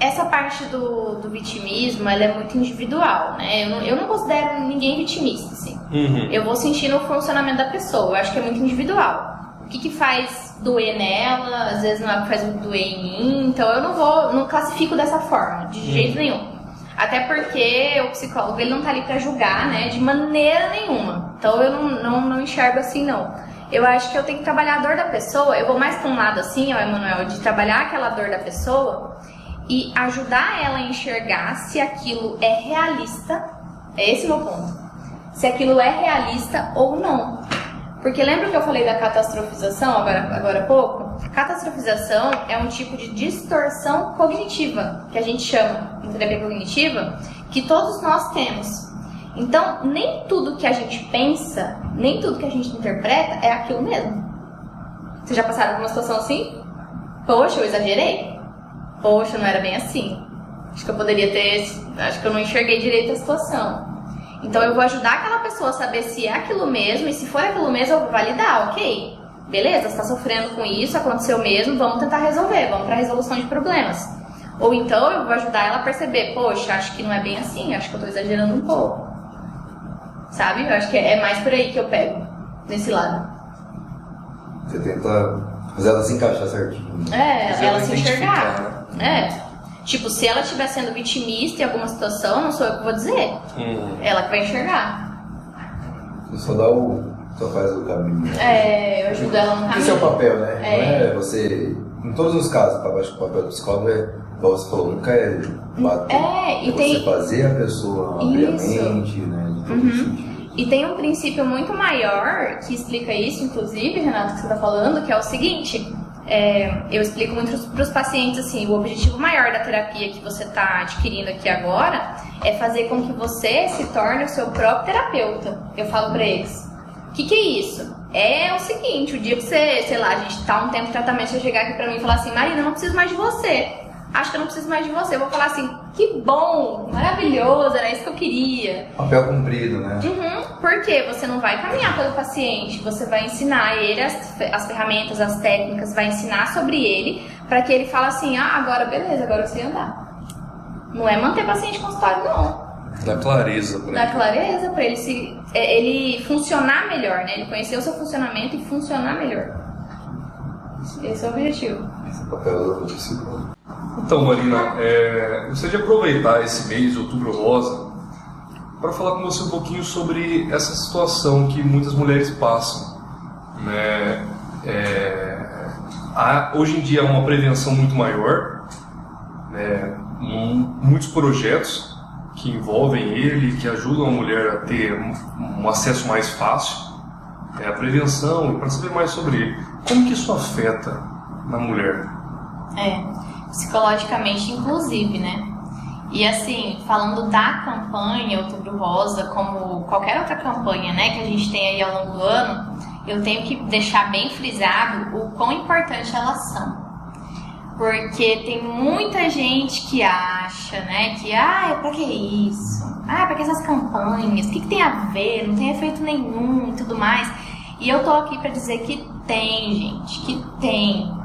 Essa parte do, do vitimismo, ela é muito individual, né? Eu não, eu não considero ninguém vitimista, assim. Uhum. Eu vou sentindo o funcionamento da pessoa. Eu acho que é muito individual. O que, que faz doer nela, às vezes não é o que faz doer em mim. Então eu não vou, não classifico dessa forma, de jeito nenhum. Até porque o psicólogo ele não tá ali pra julgar, né? De maneira nenhuma. Então eu não, não, não enxergo assim, não. Eu acho que eu tenho que trabalhar a dor da pessoa. Eu vou mais pra um lado assim, ó, Emanuel, de trabalhar aquela dor da pessoa e ajudar ela a enxergar se aquilo é realista. É esse o meu ponto. Se aquilo é realista ou não. Porque lembra que eu falei da catastrofização agora, agora há pouco? Catastrofização é um tipo de distorção cognitiva, que a gente chama em terapia cognitiva, que todos nós temos. Então, nem tudo que a gente pensa, nem tudo que a gente interpreta é aquilo mesmo. Vocês já passaram por uma situação assim? Poxa, eu exagerei? Poxa, não era bem assim. Acho que eu poderia ter. Acho que eu não enxerguei direito a situação. Então eu vou ajudar aquela pessoa a saber se é aquilo mesmo, e se for aquilo mesmo, eu vou validar, ok? Beleza, você tá sofrendo com isso, aconteceu mesmo, vamos tentar resolver, vamos pra resolução de problemas. Ou então eu vou ajudar ela a perceber, poxa, acho que não é bem assim, acho que eu tô exagerando um pouco. Sabe? Eu acho que é mais por aí que eu pego, nesse lado. Você tenta fazer ela se encaixar certinho. É, Fazer ela ela se enxergar. É. Tipo, se ela estiver sendo vitimista em alguma situação, não sou eu que vou dizer. Uhum. Ela que vai enxergar. Você só dá o. só faz o caminho. É, eu ajudo ela no Esse é o caminho. papel, né? É. Não é você. Em todos os casos, acho que o papel do psicólogo é, igual você falou, nunca é bater. É, e você tem- fazer a pessoa abrir a Isso. mente, né? De todo Uhum. E tem um princípio muito maior que explica isso, inclusive, Renato, que você está falando, que é o seguinte. É, eu explico muito para os pacientes assim, o objetivo maior da terapia que você está adquirindo aqui agora é fazer com que você se torne o seu próprio terapeuta. Eu falo para eles. O que, que é isso? É o seguinte, o dia que você, sei lá, a gente tá um tempo de tratamento, você chegar aqui pra mim e falar assim, Marina, eu não preciso mais de você. Acho que eu não preciso mais de você. Eu vou falar assim, que bom, maravilhoso, era isso que eu queria. Papel cumprido, né? Uhum, porque você não vai caminhar pelo paciente, você vai ensinar ele as, as ferramentas, as técnicas, vai ensinar sobre ele, para que ele fale assim, ah, agora beleza, agora eu sei andar. Não é manter paciente consultório, não. Dá clareza pra Dá ele. clareza para ele se é, ele funcionar melhor, né? Ele conhecer o seu funcionamento e funcionar melhor. Esse é o objetivo. Papel. Então, Marina, é, gostaria de aproveitar esse mês outubro rosa para falar com você um pouquinho sobre essa situação que muitas mulheres passam. Né? É, há, hoje em dia há uma prevenção muito maior, né, muitos projetos que envolvem ele, que ajudam a mulher a ter um, um acesso mais fácil é a prevenção e para saber mais sobre ele. Como que isso afeta na mulher? É, psicologicamente inclusive, né? E assim, falando da campanha Outubro Rosa, como qualquer outra campanha, né, que a gente tem aí ao longo do ano, eu tenho que deixar bem frisado o quão importante elas são. Porque tem muita gente que acha, né, que, ah, pra que isso? Ah, pra que essas campanhas? O que, que tem a ver? Não tem efeito nenhum e tudo mais. E eu tô aqui para dizer que tem, gente, que tem.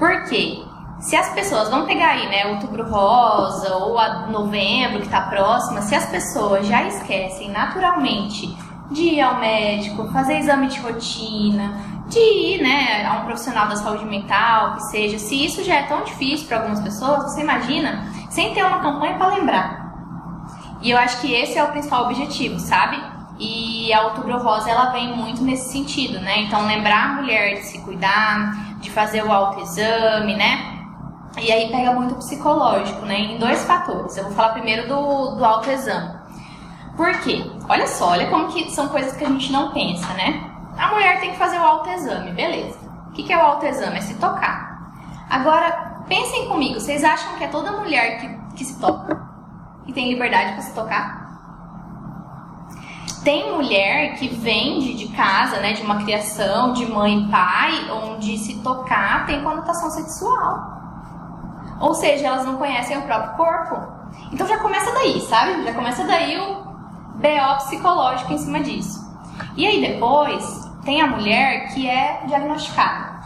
Por quê? Se as pessoas, vamos pegar aí, né, outubro rosa ou novembro que tá próxima, se as pessoas já esquecem naturalmente de ir ao médico, fazer exame de rotina, de ir, né, a um profissional da saúde mental, que seja, se isso já é tão difícil para algumas pessoas, você imagina, sem ter uma campanha para lembrar. E eu acho que esse é o principal objetivo, sabe? E a Outubro Rosa ela vem muito nesse sentido, né? Então lembrar a mulher de se cuidar, de fazer o autoexame, né? E aí pega muito psicológico, né? Em dois fatores. Eu vou falar primeiro do, do autoexame. Por quê? Olha só, olha como que são coisas que a gente não pensa, né? A mulher tem que fazer o autoexame, beleza. O que, que é o autoexame? É se tocar. Agora, pensem comigo, vocês acham que é toda mulher que, que se toca? Que tem liberdade para se tocar? Tem mulher que vende de casa, né, de uma criação de mãe e pai, onde se tocar tem conotação sexual. Ou seja, elas não conhecem o próprio corpo. Então já começa daí, sabe? Já começa daí o BO psicológico em cima disso. E aí depois tem a mulher que é diagnosticada.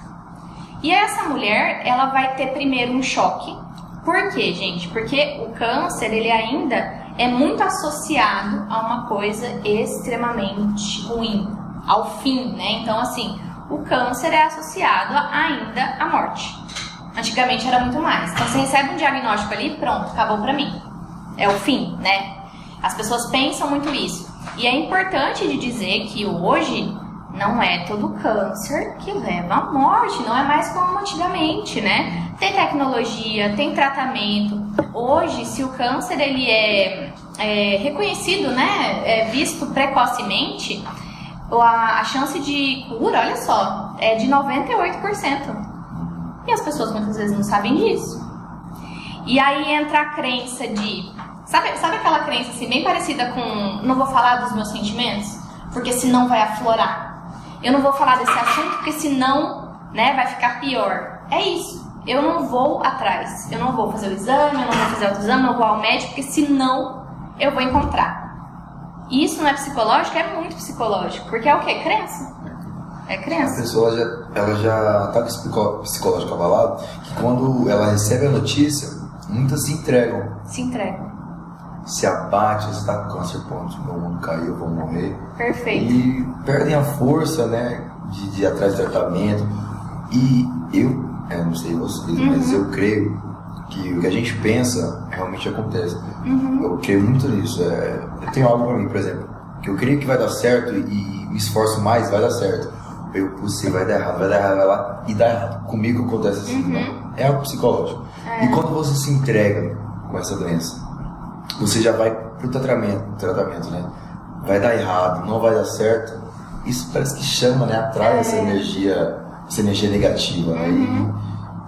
E essa mulher, ela vai ter primeiro um choque. Por quê, gente? Porque o câncer, ele ainda é muito associado a uma coisa extremamente ruim, ao fim, né? Então, assim, o câncer é associado ainda à morte. Antigamente era muito mais. Então, você recebe um diagnóstico ali, pronto, acabou pra mim. É o fim, né? As pessoas pensam muito isso. E é importante de dizer que hoje não é todo câncer que leva à morte, não é mais como antigamente, né? Tem tecnologia, tem tratamento. Hoje, se o câncer ele é, é reconhecido, né, é visto precocemente, a, a chance de cura, olha só, é de 98%. E as pessoas muitas vezes não sabem disso. E aí entra a crença de. Sabe, sabe aquela crença assim, bem parecida com. Não vou falar dos meus sentimentos, porque senão vai aflorar. Eu não vou falar desse assunto, porque senão né, vai ficar pior. É isso. Eu não vou atrás. Eu não vou fazer o exame, eu não vou fazer outro exame, não vou ao médico, porque senão eu vou encontrar. Isso não é psicológico? É muito psicológico. Porque é o quê? Crença. É crença. A pessoa já, ela já está com o psicológico abalado, que quando ela recebe a notícia, muitas se entregam. Se entregam. Se abate, está com câncer, ponto, meu mundo caiu, eu vou morrer. Perfeito. E perdem a força, né, de, de ir atrás de tratamento. E eu, eu não sei vocês, uhum. mas eu creio que o que a gente pensa realmente acontece. Uhum. Eu creio muito nisso. É, eu tenho algo para mim, por exemplo, que eu creio que vai dar certo e me esforço mais, vai dar certo eu pulsei, vai dar errado, vai dar errado, vai lá e dá errado. Comigo acontece assim, uhum. é algo psicológico. É. E quando você se entrega com essa doença, você já vai pro tratamento, tratamento, né? Vai dar errado, não vai dar certo. Isso parece que chama, né? Atrai é. essa energia, essa energia negativa, uhum. né?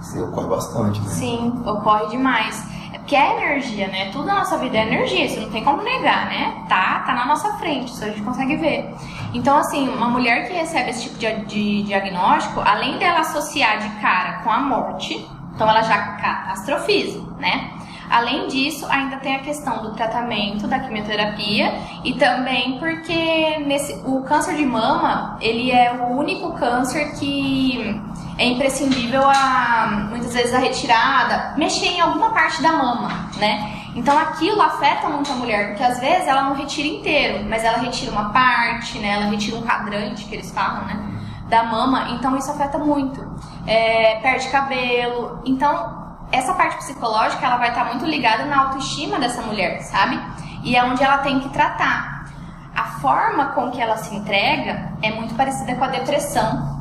E isso ocorre bastante, né? Sim, ocorre demais que é energia, né? Tudo na nossa vida é energia, isso não tem como negar, né? Tá, tá na nossa frente, isso a gente consegue ver. Então, assim, uma mulher que recebe esse tipo de, de diagnóstico, além dela associar de cara com a morte, então ela já catastrofiza, né? Além disso, ainda tem a questão do tratamento da quimioterapia e também porque nesse, o câncer de mama, ele é o único câncer que é imprescindível a muitas vezes a retirada, mexer em alguma parte da mama, né? Então aquilo afeta muito a mulher, porque às vezes ela não retira inteiro, mas ela retira uma parte, né? Ela retira um cadrante que eles falam, né? Da mama, então isso afeta muito. É, perde cabelo, então essa parte psicológica ela vai estar muito ligada na autoestima dessa mulher, sabe? E é onde ela tem que tratar. A forma com que ela se entrega é muito parecida com a depressão.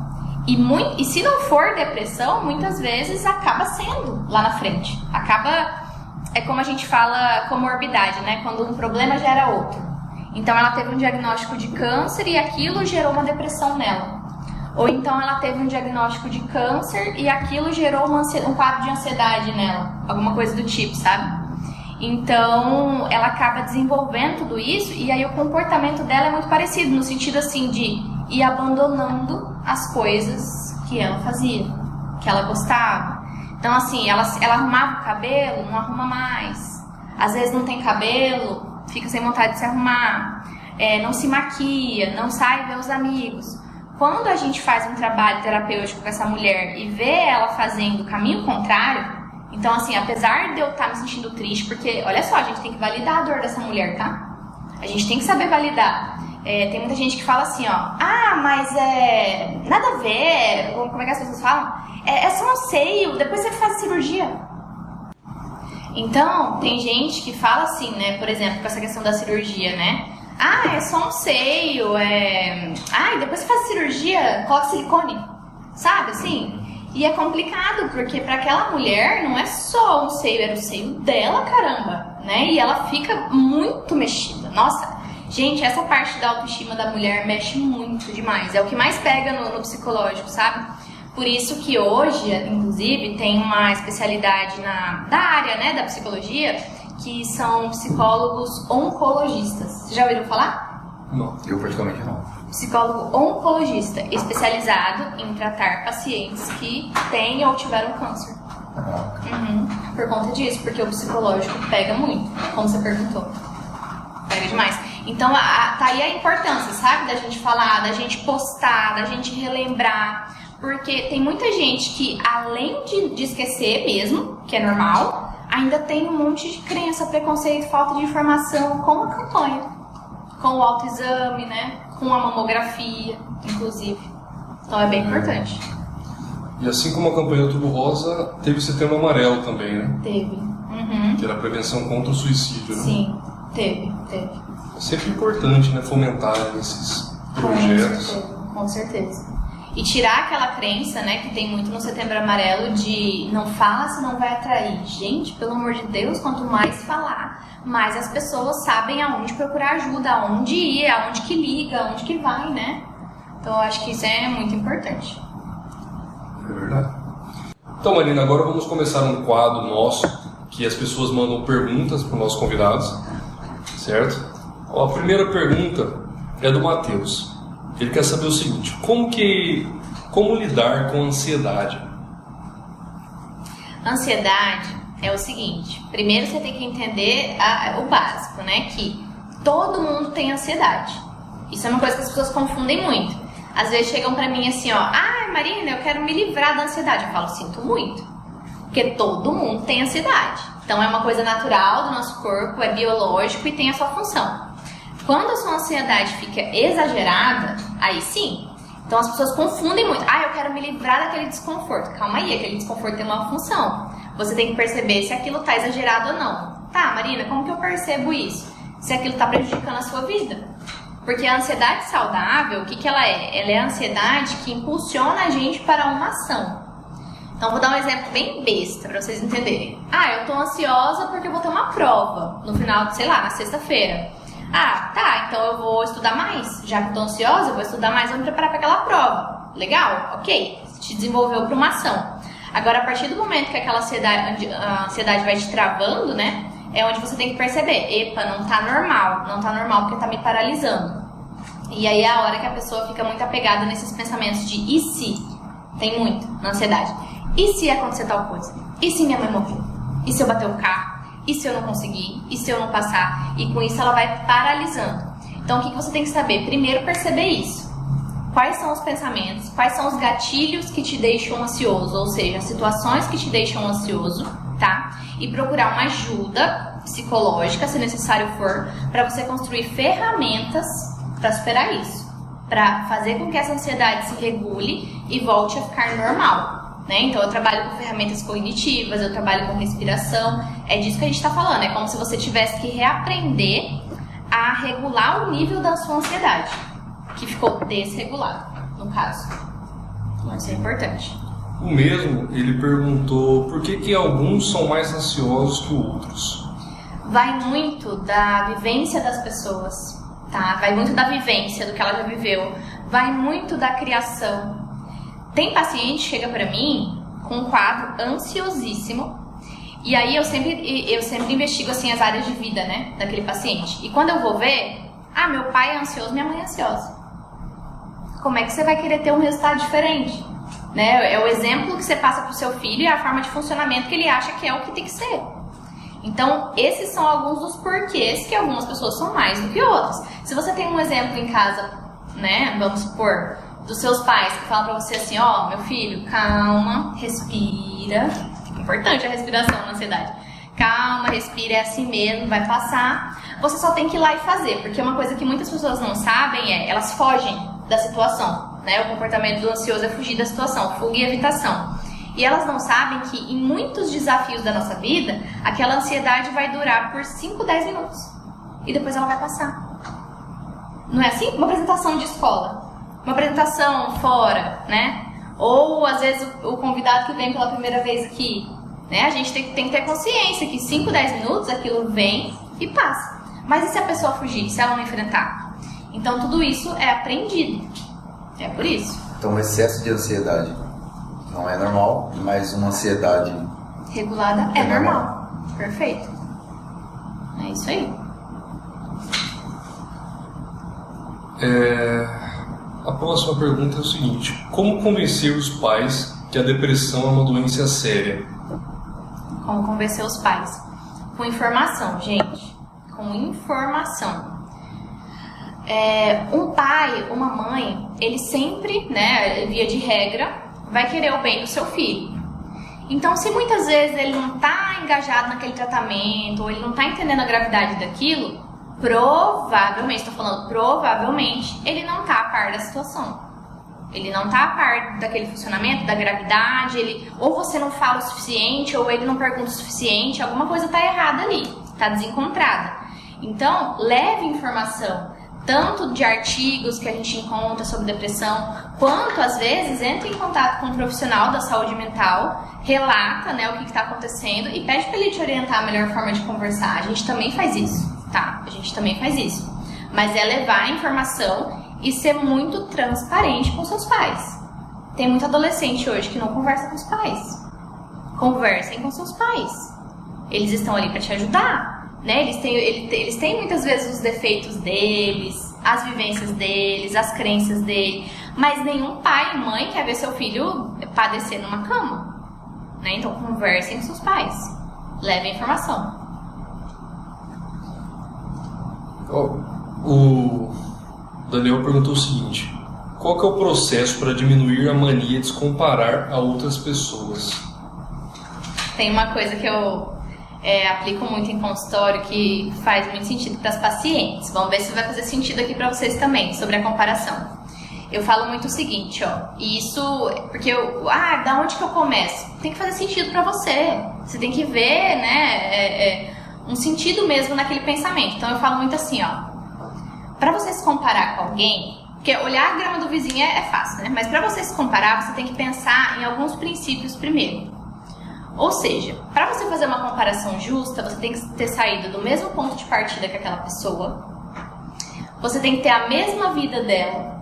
E, muito, e se não for depressão, muitas vezes acaba sendo lá na frente. Acaba. É como a gente fala comorbidade, né? Quando um problema gera outro. Então ela teve um diagnóstico de câncer e aquilo gerou uma depressão nela. Ou então ela teve um diagnóstico de câncer e aquilo gerou um quadro de ansiedade nela. Alguma coisa do tipo, sabe? Então ela acaba desenvolvendo tudo isso e aí o comportamento dela é muito parecido, no sentido assim de ir abandonando as coisas que ela fazia, que ela gostava. Então, assim, ela, ela arrumava o cabelo, não arruma mais. Às vezes não tem cabelo, fica sem vontade de se arrumar. É, não se maquia, não sai ver os amigos. Quando a gente faz um trabalho terapêutico com essa mulher e vê ela fazendo o caminho contrário, então, assim, apesar de eu estar me sentindo triste, porque, olha só, a gente tem que validar a dor dessa mulher, tá? A gente tem que saber validar. É, tem muita gente que fala assim, ó, ah, mas é. nada a ver, como é que as pessoas falam? É, é só um seio, depois você faz cirurgia. Então, tem gente que fala assim, né, por exemplo, com essa questão da cirurgia, né? Ah, é só um seio, é. Ah, depois você faz cirurgia, coloca silicone. Sabe assim? E é complicado, porque para aquela mulher não é só um seio, era o seio dela, caramba, né? E ela fica muito mexida. Nossa, Gente, essa parte da autoestima da mulher mexe muito demais. É o que mais pega no, no psicológico, sabe? Por isso que hoje, inclusive, tem uma especialidade na, da área né, da psicologia que são psicólogos oncologistas. Vocês já ouviram falar? Não, eu praticamente não. Psicólogo oncologista, especializado em tratar pacientes que têm ou tiveram câncer. Uhum. Por conta disso, porque o psicológico pega muito, como você perguntou. Pega demais. Então, a, tá aí a importância, sabe? Da gente falar, da gente postar, da gente relembrar. Porque tem muita gente que, além de, de esquecer mesmo, que é normal, ainda tem um monte de crença, preconceito, falta de informação com a campanha. Com o autoexame, né? Com a mamografia, inclusive. Então é bem importante. E assim como a campanha Outubro Rosa, teve o Setembro Amarelo também, né? Teve. Uhum. Que era a prevenção contra o suicídio, né? Sim, teve, teve. É sempre importante né, fomentar esses projetos. Com certeza, com certeza. E tirar aquela crença, né, que tem muito no Setembro Amarelo de não fala se não vai atrair. Gente, pelo amor de Deus, quanto mais falar, mais as pessoas sabem aonde procurar ajuda, aonde ir, aonde que liga, aonde que vai, né? Então eu acho que isso é muito importante. É verdade. Então, Marina, agora vamos começar um quadro nosso que as pessoas mandam perguntas para os nossos convidados, certo? a primeira pergunta é do Matheus. Ele quer saber o seguinte: como que como lidar com ansiedade? Ansiedade é o seguinte: primeiro você tem que entender a, o básico, né? Que todo mundo tem ansiedade. Isso é uma coisa que as pessoas confundem muito. Às vezes chegam para mim assim, ó, ah, Marina, eu quero me livrar da ansiedade. Eu falo, sinto muito. Porque todo mundo tem ansiedade. Então é uma coisa natural do nosso corpo, é biológico e tem a sua função. Quando a sua ansiedade fica exagerada, aí sim. Então as pessoas confundem muito. Ah, eu quero me livrar daquele desconforto. Calma aí, aquele desconforto tem uma função. Você tem que perceber se aquilo está exagerado ou não. Tá, Marina, como que eu percebo isso? Se aquilo está prejudicando a sua vida. Porque a ansiedade saudável, o que, que ela é? Ela é a ansiedade que impulsiona a gente para uma ação. Então vou dar um exemplo bem besta para vocês entenderem. Ah, eu tô ansiosa porque eu vou ter uma prova no final, sei lá, na sexta-feira. Ah, tá, então eu vou estudar mais. Já que estou ansiosa, eu vou estudar mais, vou me preparar para aquela prova. Legal, ok. Te desenvolveu para uma ação. Agora, a partir do momento que aquela ansiedade, a ansiedade vai te travando, né? É onde você tem que perceber, epa, não tá normal, não tá normal porque tá me paralisando. E aí é a hora que a pessoa fica muito apegada nesses pensamentos de e se? Tem muito na ansiedade. E se acontecer tal coisa? E se minha mãe morrer? E se eu bater o carro? E se eu não conseguir? E se eu não passar? E com isso ela vai paralisando. Então o que você tem que saber? Primeiro perceber isso. Quais são os pensamentos? Quais são os gatilhos que te deixam ansioso? Ou seja, as situações que te deixam ansioso, tá? E procurar uma ajuda psicológica, se necessário for, para você construir ferramentas para superar isso, para fazer com que essa ansiedade se regule e volte a ficar normal. Né? Então eu trabalho com ferramentas cognitivas, eu trabalho com respiração. É disso que a gente está falando. É como se você tivesse que reaprender a regular o nível da sua ansiedade, que ficou desregulado, no caso. Isso é importante. O mesmo, ele perguntou por que, que alguns são mais ansiosos que outros. Vai muito da vivência das pessoas, tá? Vai muito da vivência, do que ela já viveu. Vai muito da criação. Tem paciente que chega para mim com um quadro ansiosíssimo. E aí eu sempre, eu sempre investigo assim as áreas de vida, né, daquele paciente. E quando eu vou ver, ah, meu pai é ansioso, minha mãe é ansiosa. Como é que você vai querer ter um resultado diferente? Né? É o exemplo que você passa para o seu filho e a forma de funcionamento que ele acha que é o que tem que ser. Então, esses são alguns dos porquês que algumas pessoas são mais do que outras. Se você tem um exemplo em casa, né, vamos supor, dos seus pais que falam para você assim, ó, oh, meu filho, calma, respira. Importante a respiração na ansiedade. Calma, respira, é assim mesmo, vai passar. Você só tem que ir lá e fazer, porque uma coisa que muitas pessoas não sabem é, elas fogem da situação, né? O comportamento do ansioso é fugir da situação, fuga e evitação. E elas não sabem que em muitos desafios da nossa vida, aquela ansiedade vai durar por 5, 10 minutos. E depois ela vai passar. Não é assim? Uma apresentação de escola uma apresentação fora, né? Ou às vezes o, o convidado que vem pela primeira vez aqui, né? A gente tem, tem que ter consciência que 5, 10 minutos aquilo vem e passa. Mas e se a pessoa fugir, se ela não enfrentar? Então tudo isso é aprendido. É por isso. Então o excesso de ansiedade não é normal, mas uma ansiedade regulada é, é normal. normal. Perfeito. É isso aí. É... A próxima pergunta é o seguinte: Como convencer os pais que a depressão é uma doença séria? Como convencer os pais? Com informação, gente. Com informação. É, um pai, uma mãe, ele sempre, né, via de regra, vai querer o bem do seu filho. Então, se muitas vezes ele não está engajado naquele tratamento, ou ele não está entendendo a gravidade daquilo, provavelmente, estou falando provavelmente, ele não está a par da situação. Ele não está a par daquele funcionamento, da gravidade, ele ou você não fala o suficiente, ou ele não pergunta o suficiente, alguma coisa está errada ali, está desencontrada. Então, leve informação, tanto de artigos que a gente encontra sobre depressão, quanto às vezes entre em contato com um profissional da saúde mental, relata né, o que está acontecendo e pede para ele te orientar a melhor forma de conversar. A gente também faz isso. Tá, a gente também faz isso. Mas é levar a informação e ser muito transparente com seus pais. Tem muito adolescente hoje que não conversa com os pais. Conversem com seus pais. Eles estão ali para te ajudar, né? Eles têm, eles têm muitas vezes os defeitos deles, as vivências deles, as crenças dele, mas nenhum pai mãe quer ver seu filho padecer numa cama. Né? Então conversem com seus pais. Levem informação. O Daniel perguntou o seguinte: qual que é o processo para diminuir a mania de se comparar a outras pessoas? Tem uma coisa que eu é, aplico muito em consultório que faz muito sentido para as pacientes. Vamos ver se vai fazer sentido aqui para vocês também sobre a comparação. Eu falo muito o seguinte, ó, isso porque eu, ah, da onde que eu começo? Tem que fazer sentido para você. Você tem que ver, né? É, é, um sentido mesmo naquele pensamento. Então eu falo muito assim, ó. Para você se comparar com alguém, porque olhar a grama do vizinho é, é fácil, né? Mas para você se comparar, você tem que pensar em alguns princípios primeiro. Ou seja, para você fazer uma comparação justa, você tem que ter saído do mesmo ponto de partida que aquela pessoa. Você tem que ter a mesma vida dela.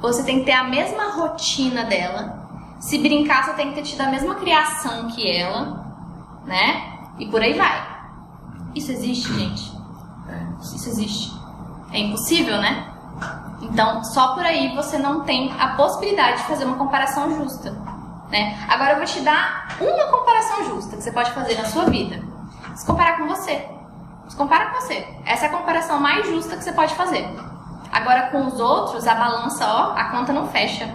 Você tem que ter a mesma rotina dela. Se brincar, você tem que ter tido a mesma criação que ela, né? E por aí vai. Isso existe, gente? Isso existe. É impossível, né? Então, só por aí você não tem a possibilidade de fazer uma comparação justa. Né? Agora eu vou te dar uma comparação justa que você pode fazer na sua vida. Se comparar com você. Se compara com você. Essa é a comparação mais justa que você pode fazer. Agora com os outros, a balança, ó, a conta não fecha.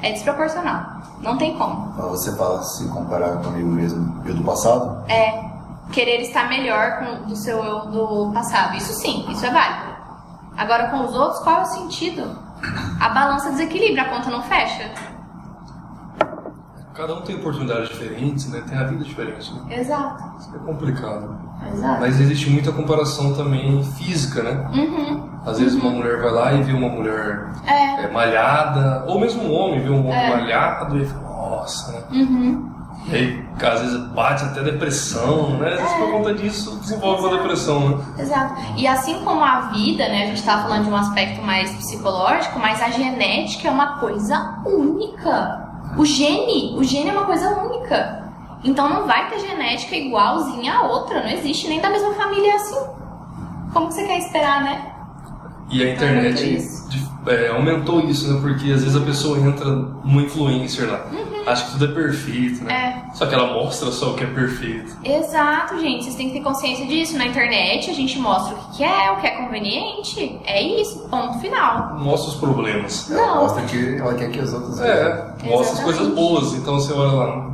É desproporcional. Não tem como. Você fala se comparar comigo mesmo e o do passado? É querer estar melhor com, do seu eu do passado. Isso sim, isso é válido. Agora com os outros, qual é o sentido? A balança desequilibra, a conta não fecha. Cada um tem oportunidades diferentes, né? Tem a vida diferente. Né? Exato. Isso é complicado. Exato. Mas existe muita comparação também física, né? Uhum. Às vezes uma mulher vai lá e vê uma mulher É. é, malhada, ou mesmo um homem vê um homem É. malhado e fala, nossa, né? Uhum. E aí, às vezes bate até depressão, né? Às vezes por conta disso desenvolve uma depressão, né? Exato. E assim como a vida, né, a gente tá falando de um aspecto mais psicológico, mas a genética é uma coisa única. O gene, o gene é uma coisa única. Então não vai ter genética igualzinha a outra, não existe nem da mesma família assim. Como você quer esperar, né? E a internet Aumentou isso. de- é, aumentou isso, né? Porque às vezes a pessoa entra numa influencer lá, acha que tudo é perfeito, né? Só que ela mostra só o que é perfeito. Exato, gente. Vocês têm que ter consciência disso. Na internet a gente mostra o que é, o que é conveniente. É isso, ponto final. Mostra os problemas. Ela Não. mostra que ela quer que os outros. É, mostra as coisas Exatamente. boas. Então você olha lá,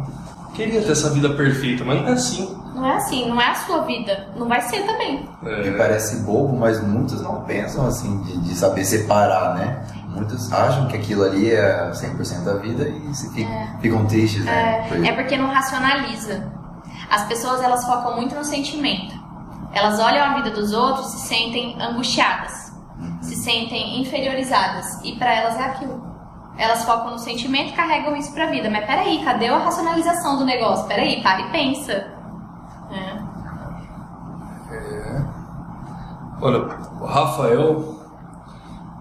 queria ter essa vida perfeita, mas não é assim. Não é assim, não é a sua vida. Não vai ser também. É, Que parece bobo, mas muitos não pensam assim de, de saber separar, né? Muitos acham que aquilo ali é 100% da vida e se fi- ficam tristes, né? Por É porque não racionaliza. As pessoas elas focam muito no sentimento. Elas olham a vida dos outros, se sentem angustiadas, se sentem inferiorizadas e pra elas é aquilo. Elas focam no sentimento e carregam isso pra vida. Mas peraí, cadê a racionalização do negócio? Peraí, para e pensa. É. Olha, o Rafael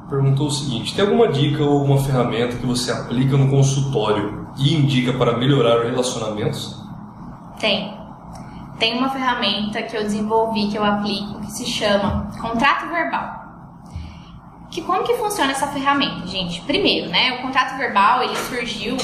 perguntou o seguinte: tem alguma dica ou uma ferramenta que você aplica no consultório e indica para melhorar relacionamentos? Tem. Tem uma ferramenta que eu desenvolvi, que eu aplico, que se chama contrato verbal. Que como que funciona essa ferramenta, gente? Primeiro, né, o contrato verbal, ele surgiu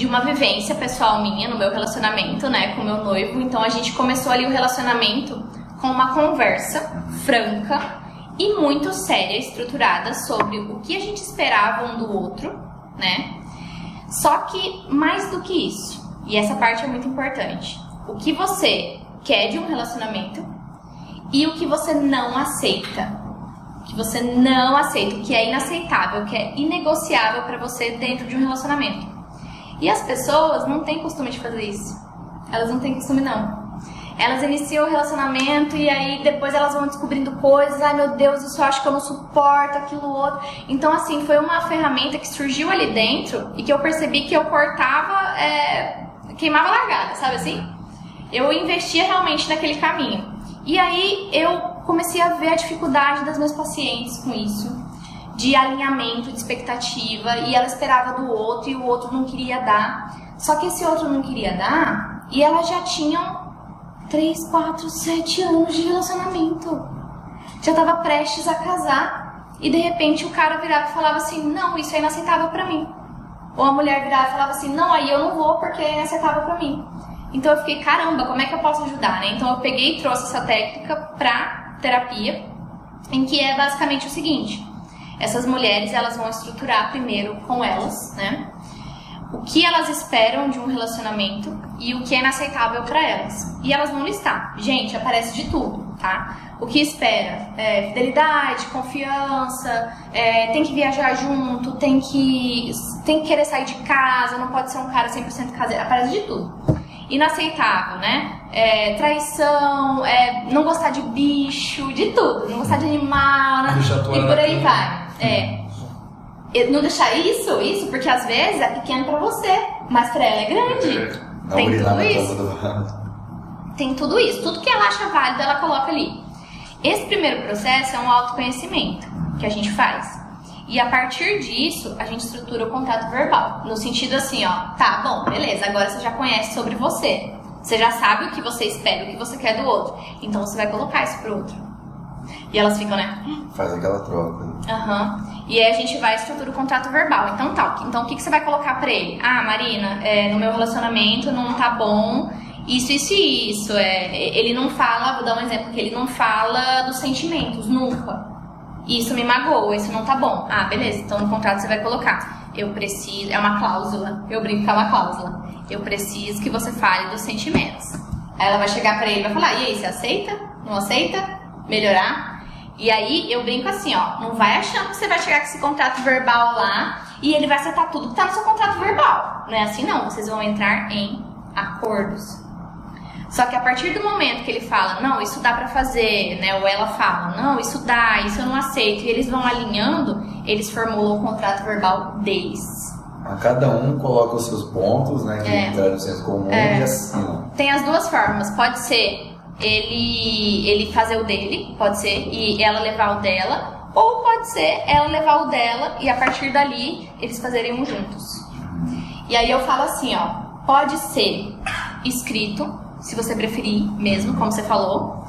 de uma vivência pessoal minha no meu relacionamento, né, com meu noivo. Então a gente começou ali o relacionamento com uma conversa franca e muito séria, estruturada sobre o que a gente esperava um do outro, né? Só que mais do que isso, e essa parte é muito importante, o que você quer de um relacionamento e o que você não aceita. O que você não aceita, o que é inaceitável, o que é inegociável para você dentro de um relacionamento. E as pessoas não têm costume de fazer isso. Elas não têm costume não. Elas iniciam o relacionamento e aí depois elas vão descobrindo coisas. Ai meu Deus, isso eu acho que eu não suporto, aquilo outro. Então, assim, foi uma ferramenta que surgiu ali dentro e que eu percebi que eu cortava, é, queimava largada, sabe assim? Eu investia realmente naquele caminho. E aí eu comecei a ver a dificuldade das minhas pacientes com isso, de alinhamento, de expectativa, e ela esperava do outro e o outro não queria dar. Só que esse outro não queria dar e elas já tinham 3, 4, 7 anos de relacionamento. Já tava prestes a casar. E de repente o cara virava e falava assim: Não, isso é inaceitável pra mim. Ou a mulher virava e falava assim: Não, aí eu não vou porque é inaceitável pra mim. Então eu fiquei: Caramba, como é que eu posso ajudar, né? Então eu peguei e trouxe essa técnica pra terapia, em que é basicamente o seguinte: essas mulheres elas vão estruturar primeiro com elas, né? o que elas esperam de um relacionamento e o que é inaceitável para elas. E elas vão listar. Gente, aparece de tudo, tá? O que espera? É, fidelidade, confiança, é, tem que viajar junto, tem que, tem que querer sair de casa, não pode ser um cara 100% caseiro. Aparece de tudo. Inaceitável, né? É, traição, é, não gostar de bicho, de tudo. Não gostar de animal, né? E por aí vai. É, não deixar isso, isso, porque às vezes é pequeno pra você, mas pra ela é grande. É. Não Tem tudo isso. do. Tem tudo isso. Tudo que ela acha válido, ela coloca ali. Esse primeiro processo é um autoconhecimento que a gente faz. E a partir disso, a gente estrutura o contato verbal. No sentido assim, ó, tá bom, beleza, agora você já conhece sobre você. Você já sabe o que você espera, o que você quer do outro. Então você vai colocar isso pro outro. E elas ficam, né? Faz aquela troca. Aham. E aí a gente vai estruturar o contrato verbal. Então tá. Então o que, que você vai colocar pra ele? Ah, Marina, é, no meu relacionamento não tá bom. Isso, isso e isso. É, ele não fala, vou dar um exemplo, que ele não fala dos sentimentos, nunca. Isso me magoa, isso não tá bom. Ah, beleza. Então no contrato você vai colocar. Eu preciso. É uma cláusula. Eu brinco que é uma cláusula. Eu preciso que você fale dos sentimentos. Aí ela vai chegar pra ele e vai falar: e aí, você aceita? Não aceita? Melhorar? E aí eu brinco assim, ó, não vai achando que você vai chegar com esse contrato verbal lá e ele vai acertar tudo que está no seu contrato verbal. Não é assim não, vocês vão entrar em acordos. Só que a partir do momento que ele fala, não, isso dá para fazer, né? Ou ela fala, não, isso dá, isso eu não aceito, e eles vão alinhando, eles formulam o contrato verbal deles. A cada um coloca os seus pontos, né? Que é. entraram no senso comum é. e assinam. Tem as duas formas. Pode ser ele, ele fazer o dele, pode ser, e ela levar o dela, ou pode ser ela levar o dela e a partir dali eles fazerem um juntos. E aí eu falo assim, ó, pode ser escrito, se você preferir mesmo, como você falou,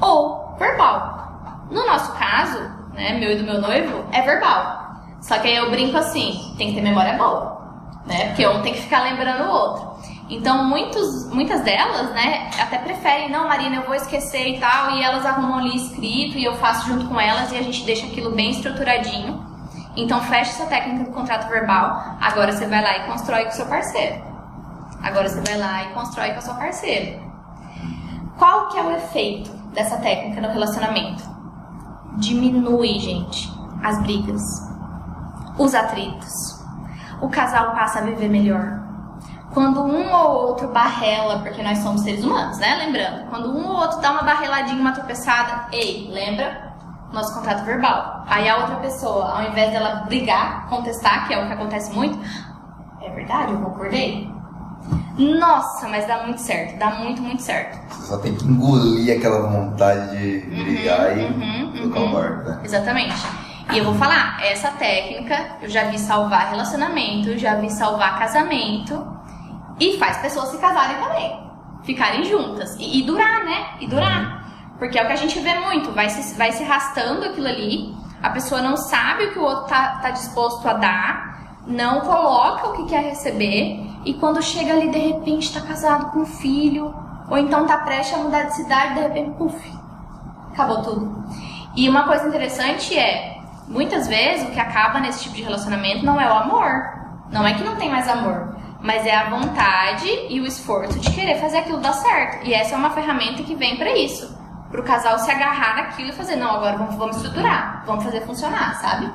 ou verbal. No nosso caso, né, meu e do meu noivo, é verbal. Só que aí eu brinco assim, tem que ter memória boa, né? Porque um tem que ficar lembrando o outro. Então, muitos, muitas delas, né, até preferem, não, Marina, eu vou esquecer e tal, e elas arrumam ali escrito e eu faço junto com elas e a gente deixa aquilo bem estruturadinho. Então, fecha essa técnica do contrato verbal, agora você vai lá e constrói com o seu parceiro. Agora você vai lá e constrói com a sua parceira. Qual que é o efeito dessa técnica no relacionamento? Diminui, gente, as brigas, os atritos. O casal passa a viver melhor. Quando um ou outro barrela, porque nós somos seres humanos, né? Lembrando, quando um ou outro dá uma barreladinha, uma tropeçada, ei, lembra? Nosso contrato verbal. Aí a outra pessoa, ao invés dela brigar, contestar, que é o que acontece muito, é verdade, eu concordei. Nossa, mas dá muito certo, dá muito, muito certo. Você só tem que engolir aquela vontade de uhum, brigar uhum, e uhum, tocar uhum. né? Exatamente. E eu vou falar, essa técnica eu já vi salvar relacionamento, já vi salvar casamento e faz pessoas se casarem também, ficarem juntas. E, e durar, né? E durar. Porque é o que a gente vê muito, vai se, vai se arrastando aquilo ali, a pessoa não sabe o que o outro tá, tá disposto a dar, não coloca o que quer receber. E quando chega ali, de repente, tá casado com um filho, ou então tá prestes a mudar de cidade, de repente, puf, acabou tudo. E uma coisa interessante é, muitas vezes o que acaba nesse tipo de relacionamento não é o amor. Não é que não tem mais amor, mas é a vontade e o esforço de querer fazer aquilo dar certo. E essa é uma ferramenta que vem para isso. Para o casal se agarrar naquilo e fazer, não, agora vamos, vamos estruturar, vamos fazer funcionar, sabe?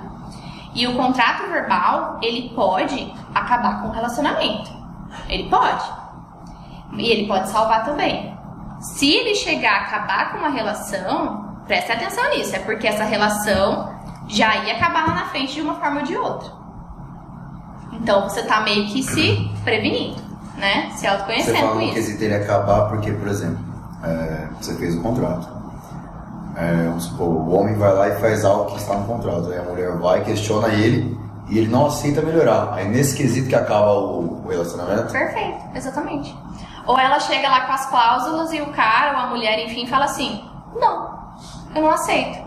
E o contrato verbal, ele pode acabar com o relacionamento. Ele pode. E ele pode salvar também. Se ele chegar a acabar com uma relação, preste atenção nisso, é porque essa relação já ia acabar lá na frente de uma forma ou de outra. Então você tá meio que se prevenindo, né? Se autoconhecendo você fala com isso. que esse teria acabar porque, por exemplo, é, você fez o contrato. É, vamos supor, o homem vai lá e faz algo que está no contrato. Aí a mulher vai, questiona ele e ele não aceita melhorar. Aí nesse quesito que acaba o, relacionamento. Perfeito, exatamente. Ou ela chega lá com as cláusulas e o cara ou a mulher, enfim, fala assim: não, eu não aceito.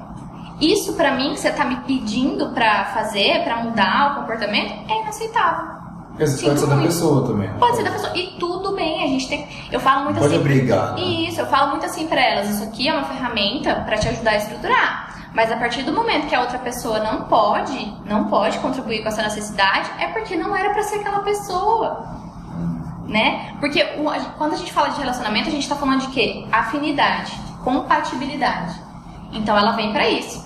Isso para mim que você tá me pedindo para fazer, para mudar o comportamento, é inaceitável. Pode ser da pessoa também. Pode, pode ser da pessoa. E tudo bem, a gente tem. Eu falo muito pode assim. Pode obrigar. Né? Isso, eu falo muito assim para elas: isso aqui é uma ferramenta para te ajudar a estruturar. Mas a partir do momento que a outra pessoa não pode, não pode contribuir com essa necessidade, é porque não era para ser aquela pessoa. Né? Porque o, quando a gente fala de relacionamento, a gente tá falando de quê? Afinidade, compatibilidade. Então ela vem para isso.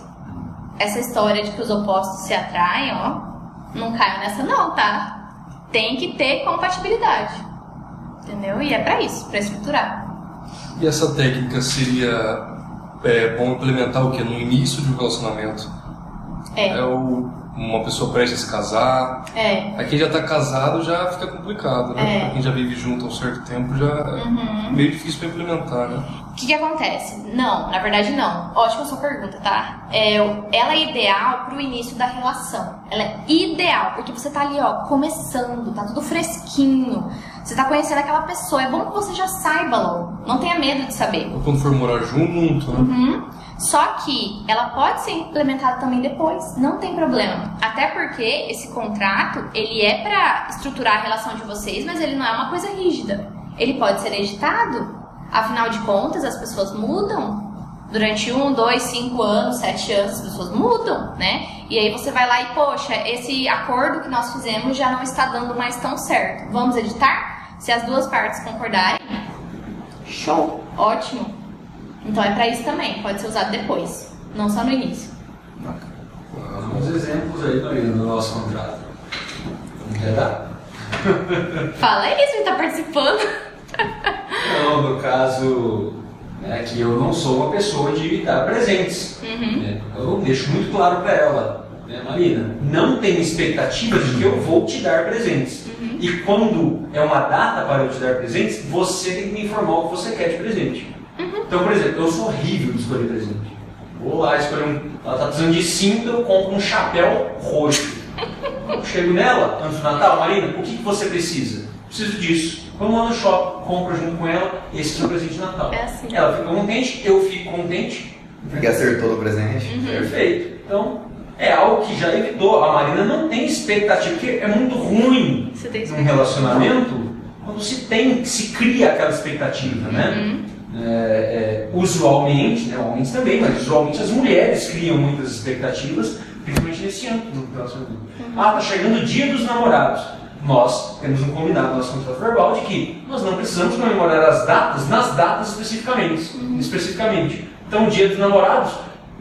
Essa história de que os opostos se atraem, ó, não cai nessa não, tá? Tem que ter compatibilidade. Entendeu? E é para isso, para estruturar. E essa técnica seria é bom implementar o que? No início de um relacionamento. É. É o, uma pessoa prestes a se casar. É. Aí quem já está casado já fica complicado, né? É. Pra quem já vive junto há um certo tempo já uhum. é meio difícil para implementar, né? O que, que acontece? Não, na verdade não. Ótima sua pergunta, tá? É, ela é ideal pro início da relação. Ela é ideal, porque você tá ali, ó, começando, tá tudo fresquinho. Você tá conhecendo aquela pessoa. É bom que você já saiba logo. Não tenha medo de saber. Ou quando for morar junto, né? Uhum. Só que ela pode ser implementada também depois, não tem problema. Até porque esse contrato, ele é para estruturar a relação de vocês, mas ele não é uma coisa rígida. Ele pode ser editado. Afinal de contas, as pessoas mudam. Durante um, dois, cinco anos, sete anos, as pessoas mudam, né? E aí você vai lá e, poxa, esse acordo que nós fizemos já não está dando mais tão certo. Vamos editar? Se as duas partes concordarem, show, ótimo. Então é para isso também, pode ser usado depois, não só no início. Alguns exemplos aí, Marina, no nosso contrato. Quer dar? Fala isso, ele tá participando. Não, no caso, né, que eu não sou uma pessoa de dar presentes. Uhum. né? Eu deixo muito claro para ela, né, Marina, não tenho expectativa de que eu vou te dar presentes. Uhum. E quando é uma data para eu te dar presentes, você tem que me informar o que você quer de presente. Uhum. Então, por exemplo, eu sou horrível de escolher presente. Vou lá escolher um. Ela tá precisando de cinto, eu compro um chapéu roxo. Eu chego nela, antes do Natal, Marina, o que, que você precisa? Preciso disso. Vamos lá no shopping, compro junto com ela, esse é o seu presente de Natal. É assim. Ela fica contente, eu fico contente. Porque acertou no presente. Uhum. Perfeito. Então, é algo que já evitou. A Marina não tem expectativa, porque é muito ruim Você tem num expectativa. relacionamento quando se tem, se cria aquela expectativa, né? Uhum. É, é, usualmente, né, homens também, mas usualmente as mulheres criam muitas expectativas, principalmente nesse âmbito do relacionamento. Ah, tá chegando o dia dos namorados. Nós temos um combinado no nosso contrato verbal de que nós não precisamos comemorar as datas nas datas especificamente. especificamente. Então, o dia dos namorados,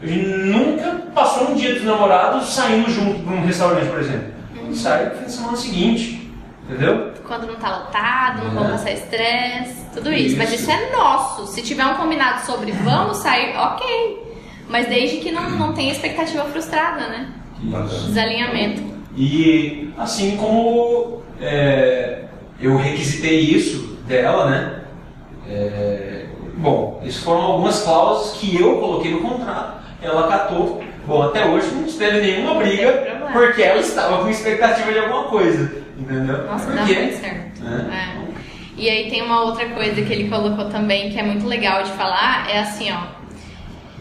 a gente nunca passou um dia dos namorados saindo junto para um restaurante, por exemplo. A gente sai no fim de semana seguinte, entendeu? Quando não tá lotado, não vamos É. passar estresse, tudo isso. Mas Isso. isso é nosso. Se tiver um combinado sobre vamos sair, ok. Mas desde que não, não tenha expectativa frustrada, né? Desalinhamento. E assim como é, eu requisitei isso dela, né? É, bom, isso foram algumas cláusulas que eu coloquei no contrato, ela acatou. Bom, até hoje não teve nenhuma Não briga, porque ela estava com expectativa de alguma coisa, entendeu? Nossa, dá porque, muito certo. É. É. E aí tem uma outra coisa que ele colocou também que é muito legal de falar, é assim, ó.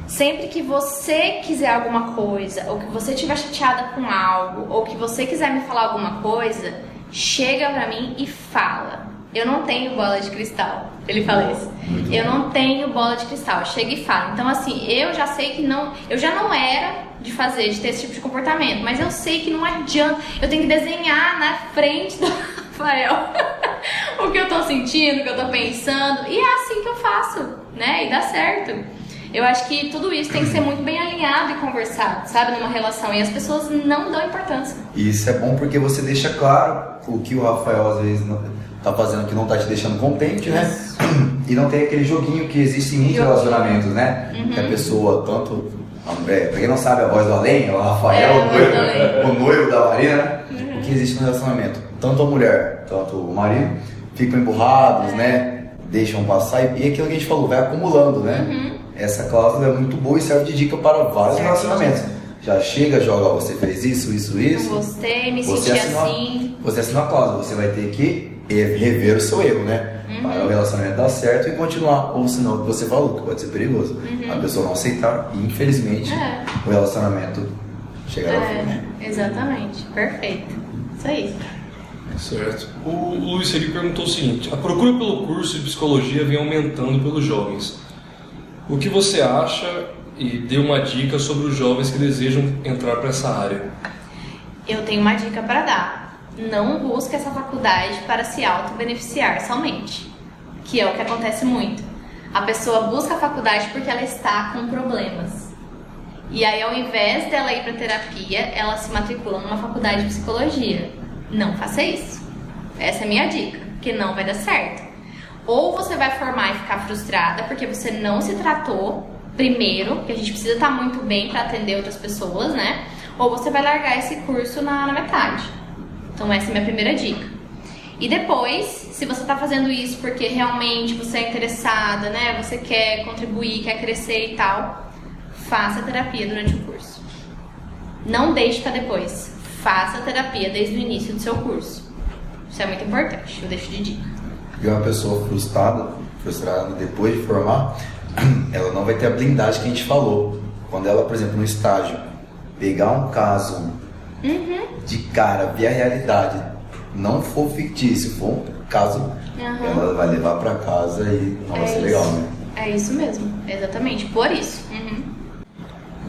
Sempre que você quiser alguma coisa, ou que você estiver chateada com algo, ou que você quiser me falar alguma coisa, chega pra mim e fala. Eu não tenho bola de cristal. Ele fala isso. Eu não tenho bola de cristal. Chega e fala. Então, assim, eu já sei que não. Eu já não era de fazer, de ter esse tipo de comportamento. Mas eu sei que não adianta. Eu tenho que desenhar na frente do Rafael o que eu tô sentindo, o que eu tô pensando. E é assim que eu faço, né? E dá certo. Eu acho que tudo isso tem que ser muito bem alinhado e conversado, sabe? Numa relação. E as pessoas não dão importância. Isso é bom porque você deixa claro o que o Rafael às vezes tá fazendo que não tá te deixando contente, né? E não tem aquele joguinho que existe em muitos Joguinho. relacionamentos, né? Que a pessoa, tanto. É, pra quem não sabe, a voz do além, é o Rafael, É, o, noivo, o noivo da Marina, né? O que existe no relacionamento? Tanto a mulher, tanto o marido, ficam emburrados, né? Deixam passar e, e aquilo que a gente falou, vai acumulando, né? Essa cláusula é muito boa e serve de dica para vários relacionamentos. Já chega, joga, você fez isso, isso, isso. Não gostei, me Você senti assinou, assim. você assinou a cláusula, você vai ter que rever o seu erro, né? Uhum. Para o relacionamento dar certo e continuar. Ou senão, o que você falou, que pode ser perigoso. A pessoa não aceitar e, infelizmente, Uhum. É. o relacionamento chegar ao fim, né? É, exatamente. Perfeito. Isso aí. Certo. O Luiz ele perguntou o seguinte: a procura pelo curso de psicologia vem aumentando pelos jovens. O que você acha e dê uma dica sobre os jovens que desejam entrar para essa área? Eu tenho uma dica para dar. Não busque essa faculdade para se auto-beneficiar somente. Que é o que acontece muito. A pessoa busca a faculdade porque ela está com problemas. E aí, ao invés dela ir para terapia, ela se matricula numa faculdade de psicologia. Não faça isso. Essa é a minha dica, que não vai dar certo. Ou você vai formar e ficar frustrada porque você não se tratou primeiro, que a gente precisa estar muito bem para atender outras pessoas, né? Ou você vai largar esse curso na, na metade. Então essa é a minha primeira dica. E depois, se você está fazendo isso porque realmente você é interessada, né? Você quer contribuir, quer crescer e tal, faça terapia durante o curso. Não deixe para depois. Faça terapia desde o início do seu curso. Isso é muito importante, eu deixo de dica. E uma pessoa frustrada, frustrada depois de formar, ela não vai ter a blindagem que a gente falou. Quando ela, por exemplo, no estágio, pegar um caso de cara, ver a realidade, não for fictício, for um caso, Aham. ela vai levar pra casa e não vai É ser isso. legal, né? É isso mesmo, exatamente, por isso. Uhum.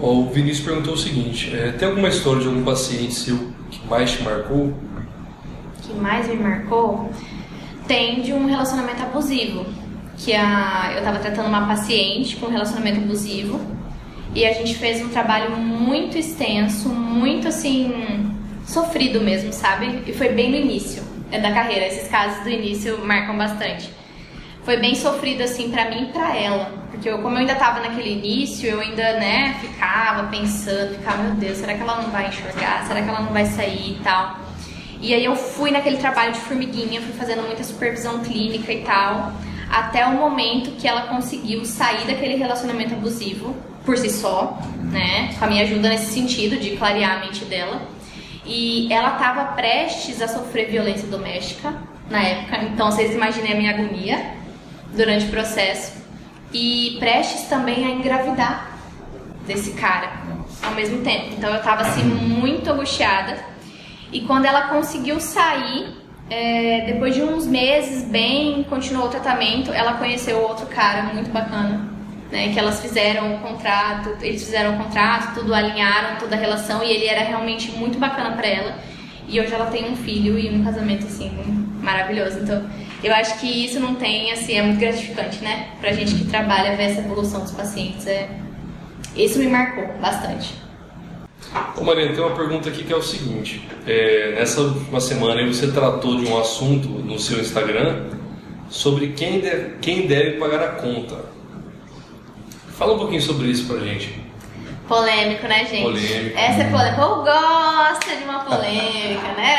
O Vinícius perguntou o seguinte: é, tem alguma história de algum paciente seu que mais te marcou? que mais me marcou tem de um relacionamento abusivo. Que a, eu tava tratando uma paciente com um relacionamento abusivo e a gente fez um trabalho muito extenso, muito assim, sofrido mesmo, sabe? E foi bem no início é, da carreira. Esses casos do início marcam bastante. Foi bem sofrido assim para mim e para ela, porque eu, como eu ainda tava naquele início, eu ainda, né, ficava pensando, ficava, meu Deus, será que ela não vai enxergar? Será que ela não vai sair e tal? E aí eu fui naquele trabalho de formiguinha, fui fazendo muita supervisão clínica e tal, até o momento que ela conseguiu sair daquele relacionamento abusivo por si só, né, com a minha ajuda nesse sentido de clarear a mente dela. E ela estava prestes a sofrer violência doméstica na época, então vocês imaginem a minha agonia durante o processo. E prestes também a engravidar desse cara ao mesmo tempo. Então eu estava assim muito angustiada. E quando ela conseguiu sair, é, depois de uns meses bem, continuou o tratamento, ela conheceu outro cara muito bacana né, que elas fizeram o contrato, eles fizeram o contrato, tudo alinharam toda a relação e ele era realmente muito bacana para ela. E hoje ela tem um filho e um casamento assim maravilhoso. Então, eu acho que isso não tem assim, é muito gratificante, né? Pra gente que trabalha ver essa evolução dos pacientes, é isso me marcou bastante. Ô Mariana, tem uma pergunta aqui que é o seguinte: é, nessa última semana você tratou de um assunto no seu Instagram sobre quem deve, quem deve pagar a conta. Fala um pouquinho sobre isso pra gente. Polêmico, né, gente? Polêmico. Essa é polêmica. Ou gosta de uma polêmica, né?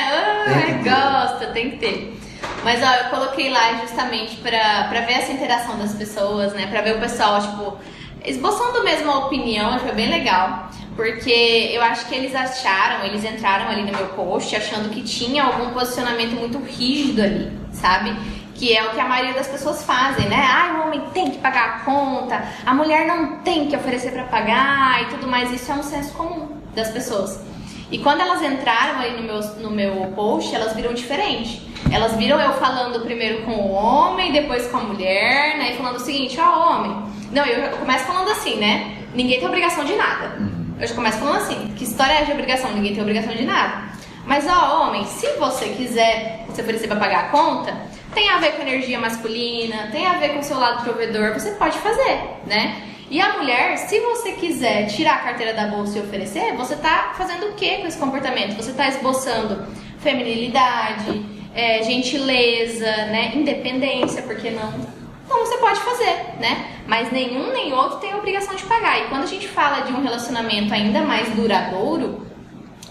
Oh, gosta, tem que ter. Mas ó, eu coloquei lá justamente pra, pra ver essa interação das pessoas, né? Pra ver o pessoal, tipo, esboçando mesmo a opinião, foi bem legal. Porque eu acho que eles acharam, eles entraram ali no meu post achando que tinha algum posicionamento muito rígido ali, sabe? que é o que a maioria das pessoas fazem, né? Ah, o homem tem que pagar a conta, a mulher não tem que oferecer para pagar e tudo mais. Isso é um senso comum das pessoas. E quando elas entraram aí no meu, no meu post, elas viram diferente. Elas viram eu falando primeiro com o homem, depois com a mulher, né? E falando o seguinte, ó, oh, homem. Não, eu começo falando assim, né? Ninguém tem obrigação de nada. Eu já começo falando assim, que história é de obrigação? Ninguém tem obrigação de nada. Mas, ó, homem, se você quiser se oferecer para pagar a conta, tem a ver com energia masculina, tem a ver com o seu lado provedor, você pode fazer, né? E a mulher, se você quiser tirar a carteira da bolsa e oferecer, você tá fazendo o que com esse comportamento? Você tá esboçando feminilidade, é, gentileza, né? Independência, por que não? Então você pode fazer, né? Mas nenhum nem outro tem a obrigação de pagar. E quando a gente fala de um relacionamento ainda mais duradouro,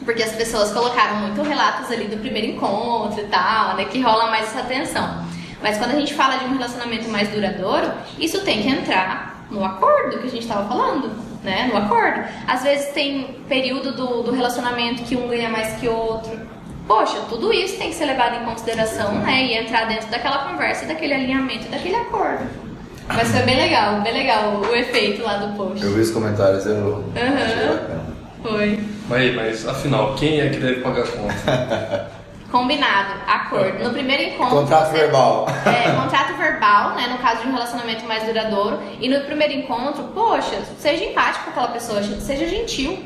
porque as pessoas colocaram muito relatos ali do primeiro encontro e tal, né, que rola mais essa tensão. Mas quando a gente fala de um relacionamento mais duradouro, isso tem que entrar no acordo que a gente estava falando, né? No acordo. Às vezes tem período do, do relacionamento que um ganha mais que outro. Poxa, tudo isso tem que ser levado em consideração, né? E entrar dentro daquela conversa, daquele alinhamento, daquele acordo. Mas foi bem legal, bem legal o, o efeito lá do post. Eu vi os comentários, eu uhum. achei bacana. Foi. Mas, mas afinal, quem é que deve pagar a conta? Combinado, acordo. No primeiro encontro. Contrato você, verbal. É, contrato verbal, né? No caso de um relacionamento mais duradouro. E no primeiro encontro, poxa, seja empático com aquela pessoa, seja gentil,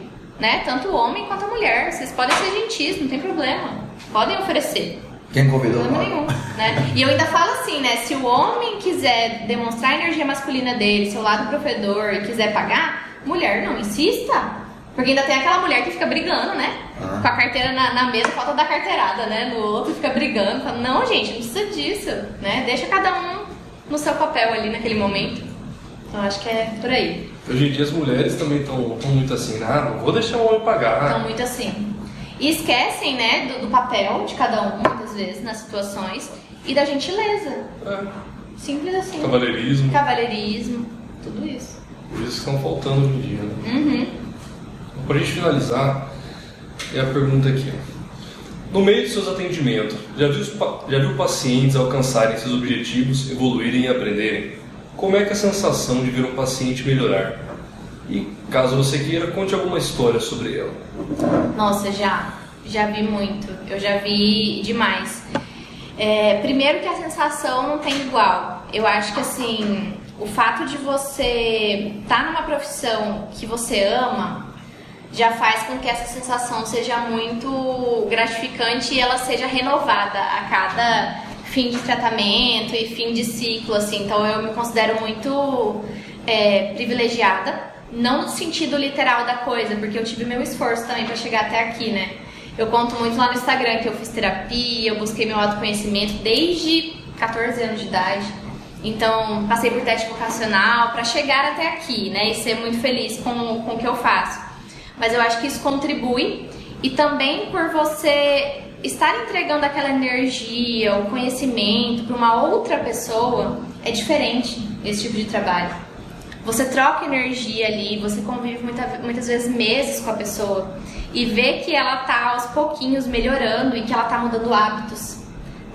né? Tanto o homem quanto a mulher. Vocês podem ser gentis, não tem problema. Podem oferecer. Quem convidou? Problema nenhum, né? E eu ainda falo assim, né? Se o homem quiser demonstrar a energia masculina dele, seu lado provedor e quiser pagar, mulher, não insista. Porque ainda tem aquela mulher que fica brigando, né? Ah. Com a carteira na, na, mesa, falta dar carteirada, né? No outro fica brigando. Fala, não, gente, não precisa disso, né? Deixa cada um no seu papel ali naquele momento. Então acho que é por aí. Hoje em dia as mulheres também estão muito assim, ah, não vou deixar o homem pagar. Estão muito assim. E esquecem, né, do, do, papel de cada um, muitas vezes, nas situações, e da gentileza. É. Simples assim. Cavalheirismo. Cavalheirismo, tudo isso. Por isso que estão faltando hoje em dia, né? Uhum. Para a gente finalizar, é a pergunta aqui. No meio de seus atendimentos, já viu, já viu pacientes alcançarem seus objetivos, evoluírem e aprenderem? Como é que é a sensação de ver um paciente melhorar? E caso você queira, conte alguma história sobre ela. Nossa, já. Já vi muito. Eu já vi demais. É, primeiro que a sensação não tem igual. Eu acho que assim, o fato de você estar tá numa profissão que você ama já faz com que essa sensação seja muito gratificante e ela seja renovada a cada fim de tratamento e fim de ciclo, assim. Então eu me considero muito é, privilegiada, não no sentido literal da coisa, porque eu tive meu esforço também para chegar até aqui, né? Eu conto muito lá no Instagram que eu fiz terapia, eu busquei meu autoconhecimento desde 14 anos de idade. Então, passei por teste vocacional para chegar até aqui, né? E ser muito feliz com, com o que eu faço. Mas eu acho que isso contribui e também por você estar entregando aquela energia, o conhecimento para uma outra pessoa é diferente esse tipo de trabalho. Você troca energia ali, você convive muita, muitas vezes meses com a pessoa e vê que ela tá aos pouquinhos melhorando e que ela tá mudando hábitos,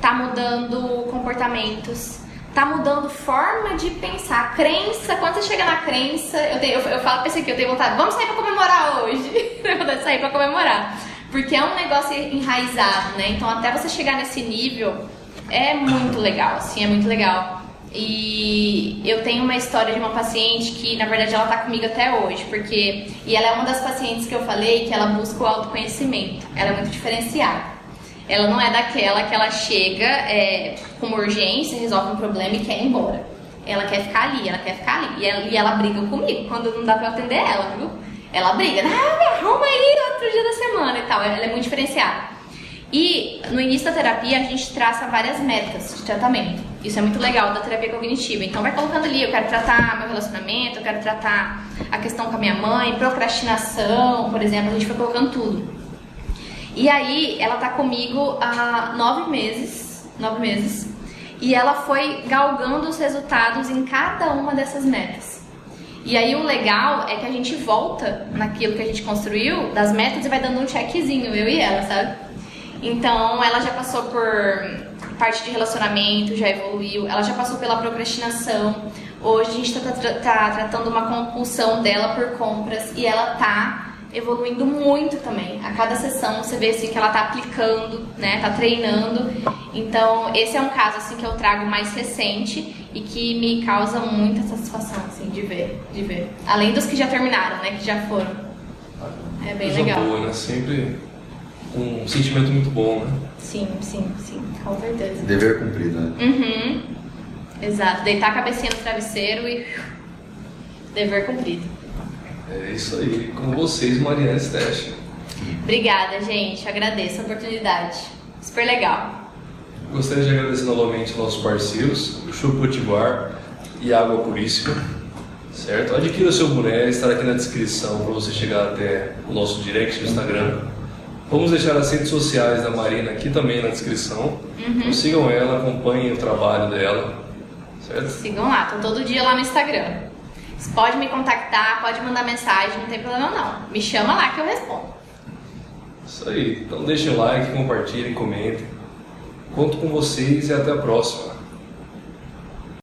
tá mudando comportamentos, tá mudando forma de pensar, crença. Quando você chega na crença, eu, tenho, eu, eu falo pra esse aqui, eu tenho vontade, vamos sair pra comemorar hoje. eu vou sair pra comemorar. Porque é um negócio enraizado, né? Então até você chegar nesse nível é muito legal, assim, é muito legal. E eu tenho uma história de uma paciente que, na verdade, ela tá comigo até hoje, porque. E ela é uma das pacientes que eu falei que ela busca o autoconhecimento. Ela é muito diferenciada. Ela não é daquela que ela chega é, com uma urgência, resolve um problema e quer ir embora. Ela quer ficar ali, ela quer ficar ali. E ela, e ela briga comigo quando não dá pra atender ela, viu? Ela briga, ah, me arruma aí outro dia da semana e tal. Ela é muito diferenciada. E no início da terapia a gente traça várias metas de tratamento. Isso é muito legal da terapia cognitiva. Então vai colocando ali, eu quero tratar meu relacionamento, eu quero tratar a questão com a minha mãe, procrastinação, por exemplo, a gente foi colocando tudo. E aí ela tá comigo há nove meses, nove meses, e ela foi galgando os resultados em cada uma dessas metas. E aí o legal é que a gente volta naquilo que a gente construiu, das metas, e vai dando um checkzinho, eu e ela, sabe? Então ela já passou por parte de relacionamento, já evoluiu, ela já passou pela procrastinação. Hoje a gente está tá, tratando uma compulsão dela por compras e ela tá evoluindo muito também. A cada sessão você vê assim que ela tá aplicando, né, tá treinando. Então, esse é um caso assim que eu trago mais recente e que me causa muita satisfação assim de ver, de ver. Além dos que já terminaram, né, que já foram. É bem Coisa legal. boa, né? Sempre um sentimento muito bom, né? Sim, sim, sim, com certeza. Dever cumprido, né? Uhum. Exato, deitar a cabecinha no travesseiro e dever cumprido. É isso aí. Com vocês, Mariana Stech. Obrigada, gente. Agradeço a oportunidade. Super legal. Gostaria de agradecer novamente aos nossos parceiros, Potiguar e Água Puríssima. Certo? Adquira o seu boné, estará aqui na descrição para você chegar até o nosso direct no Instagram. Vamos deixar as redes sociais da Marina aqui também na descrição. Então sigam ela, acompanhem o trabalho dela. Certo? Sigam lá, tô todo dia lá no Instagram. Você pode me contactar, pode mandar mensagem, não tem problema não. Me chama lá que eu respondo. Isso aí. Então deixem o like, compartilhem, comentem. Conto com vocês e até a próxima.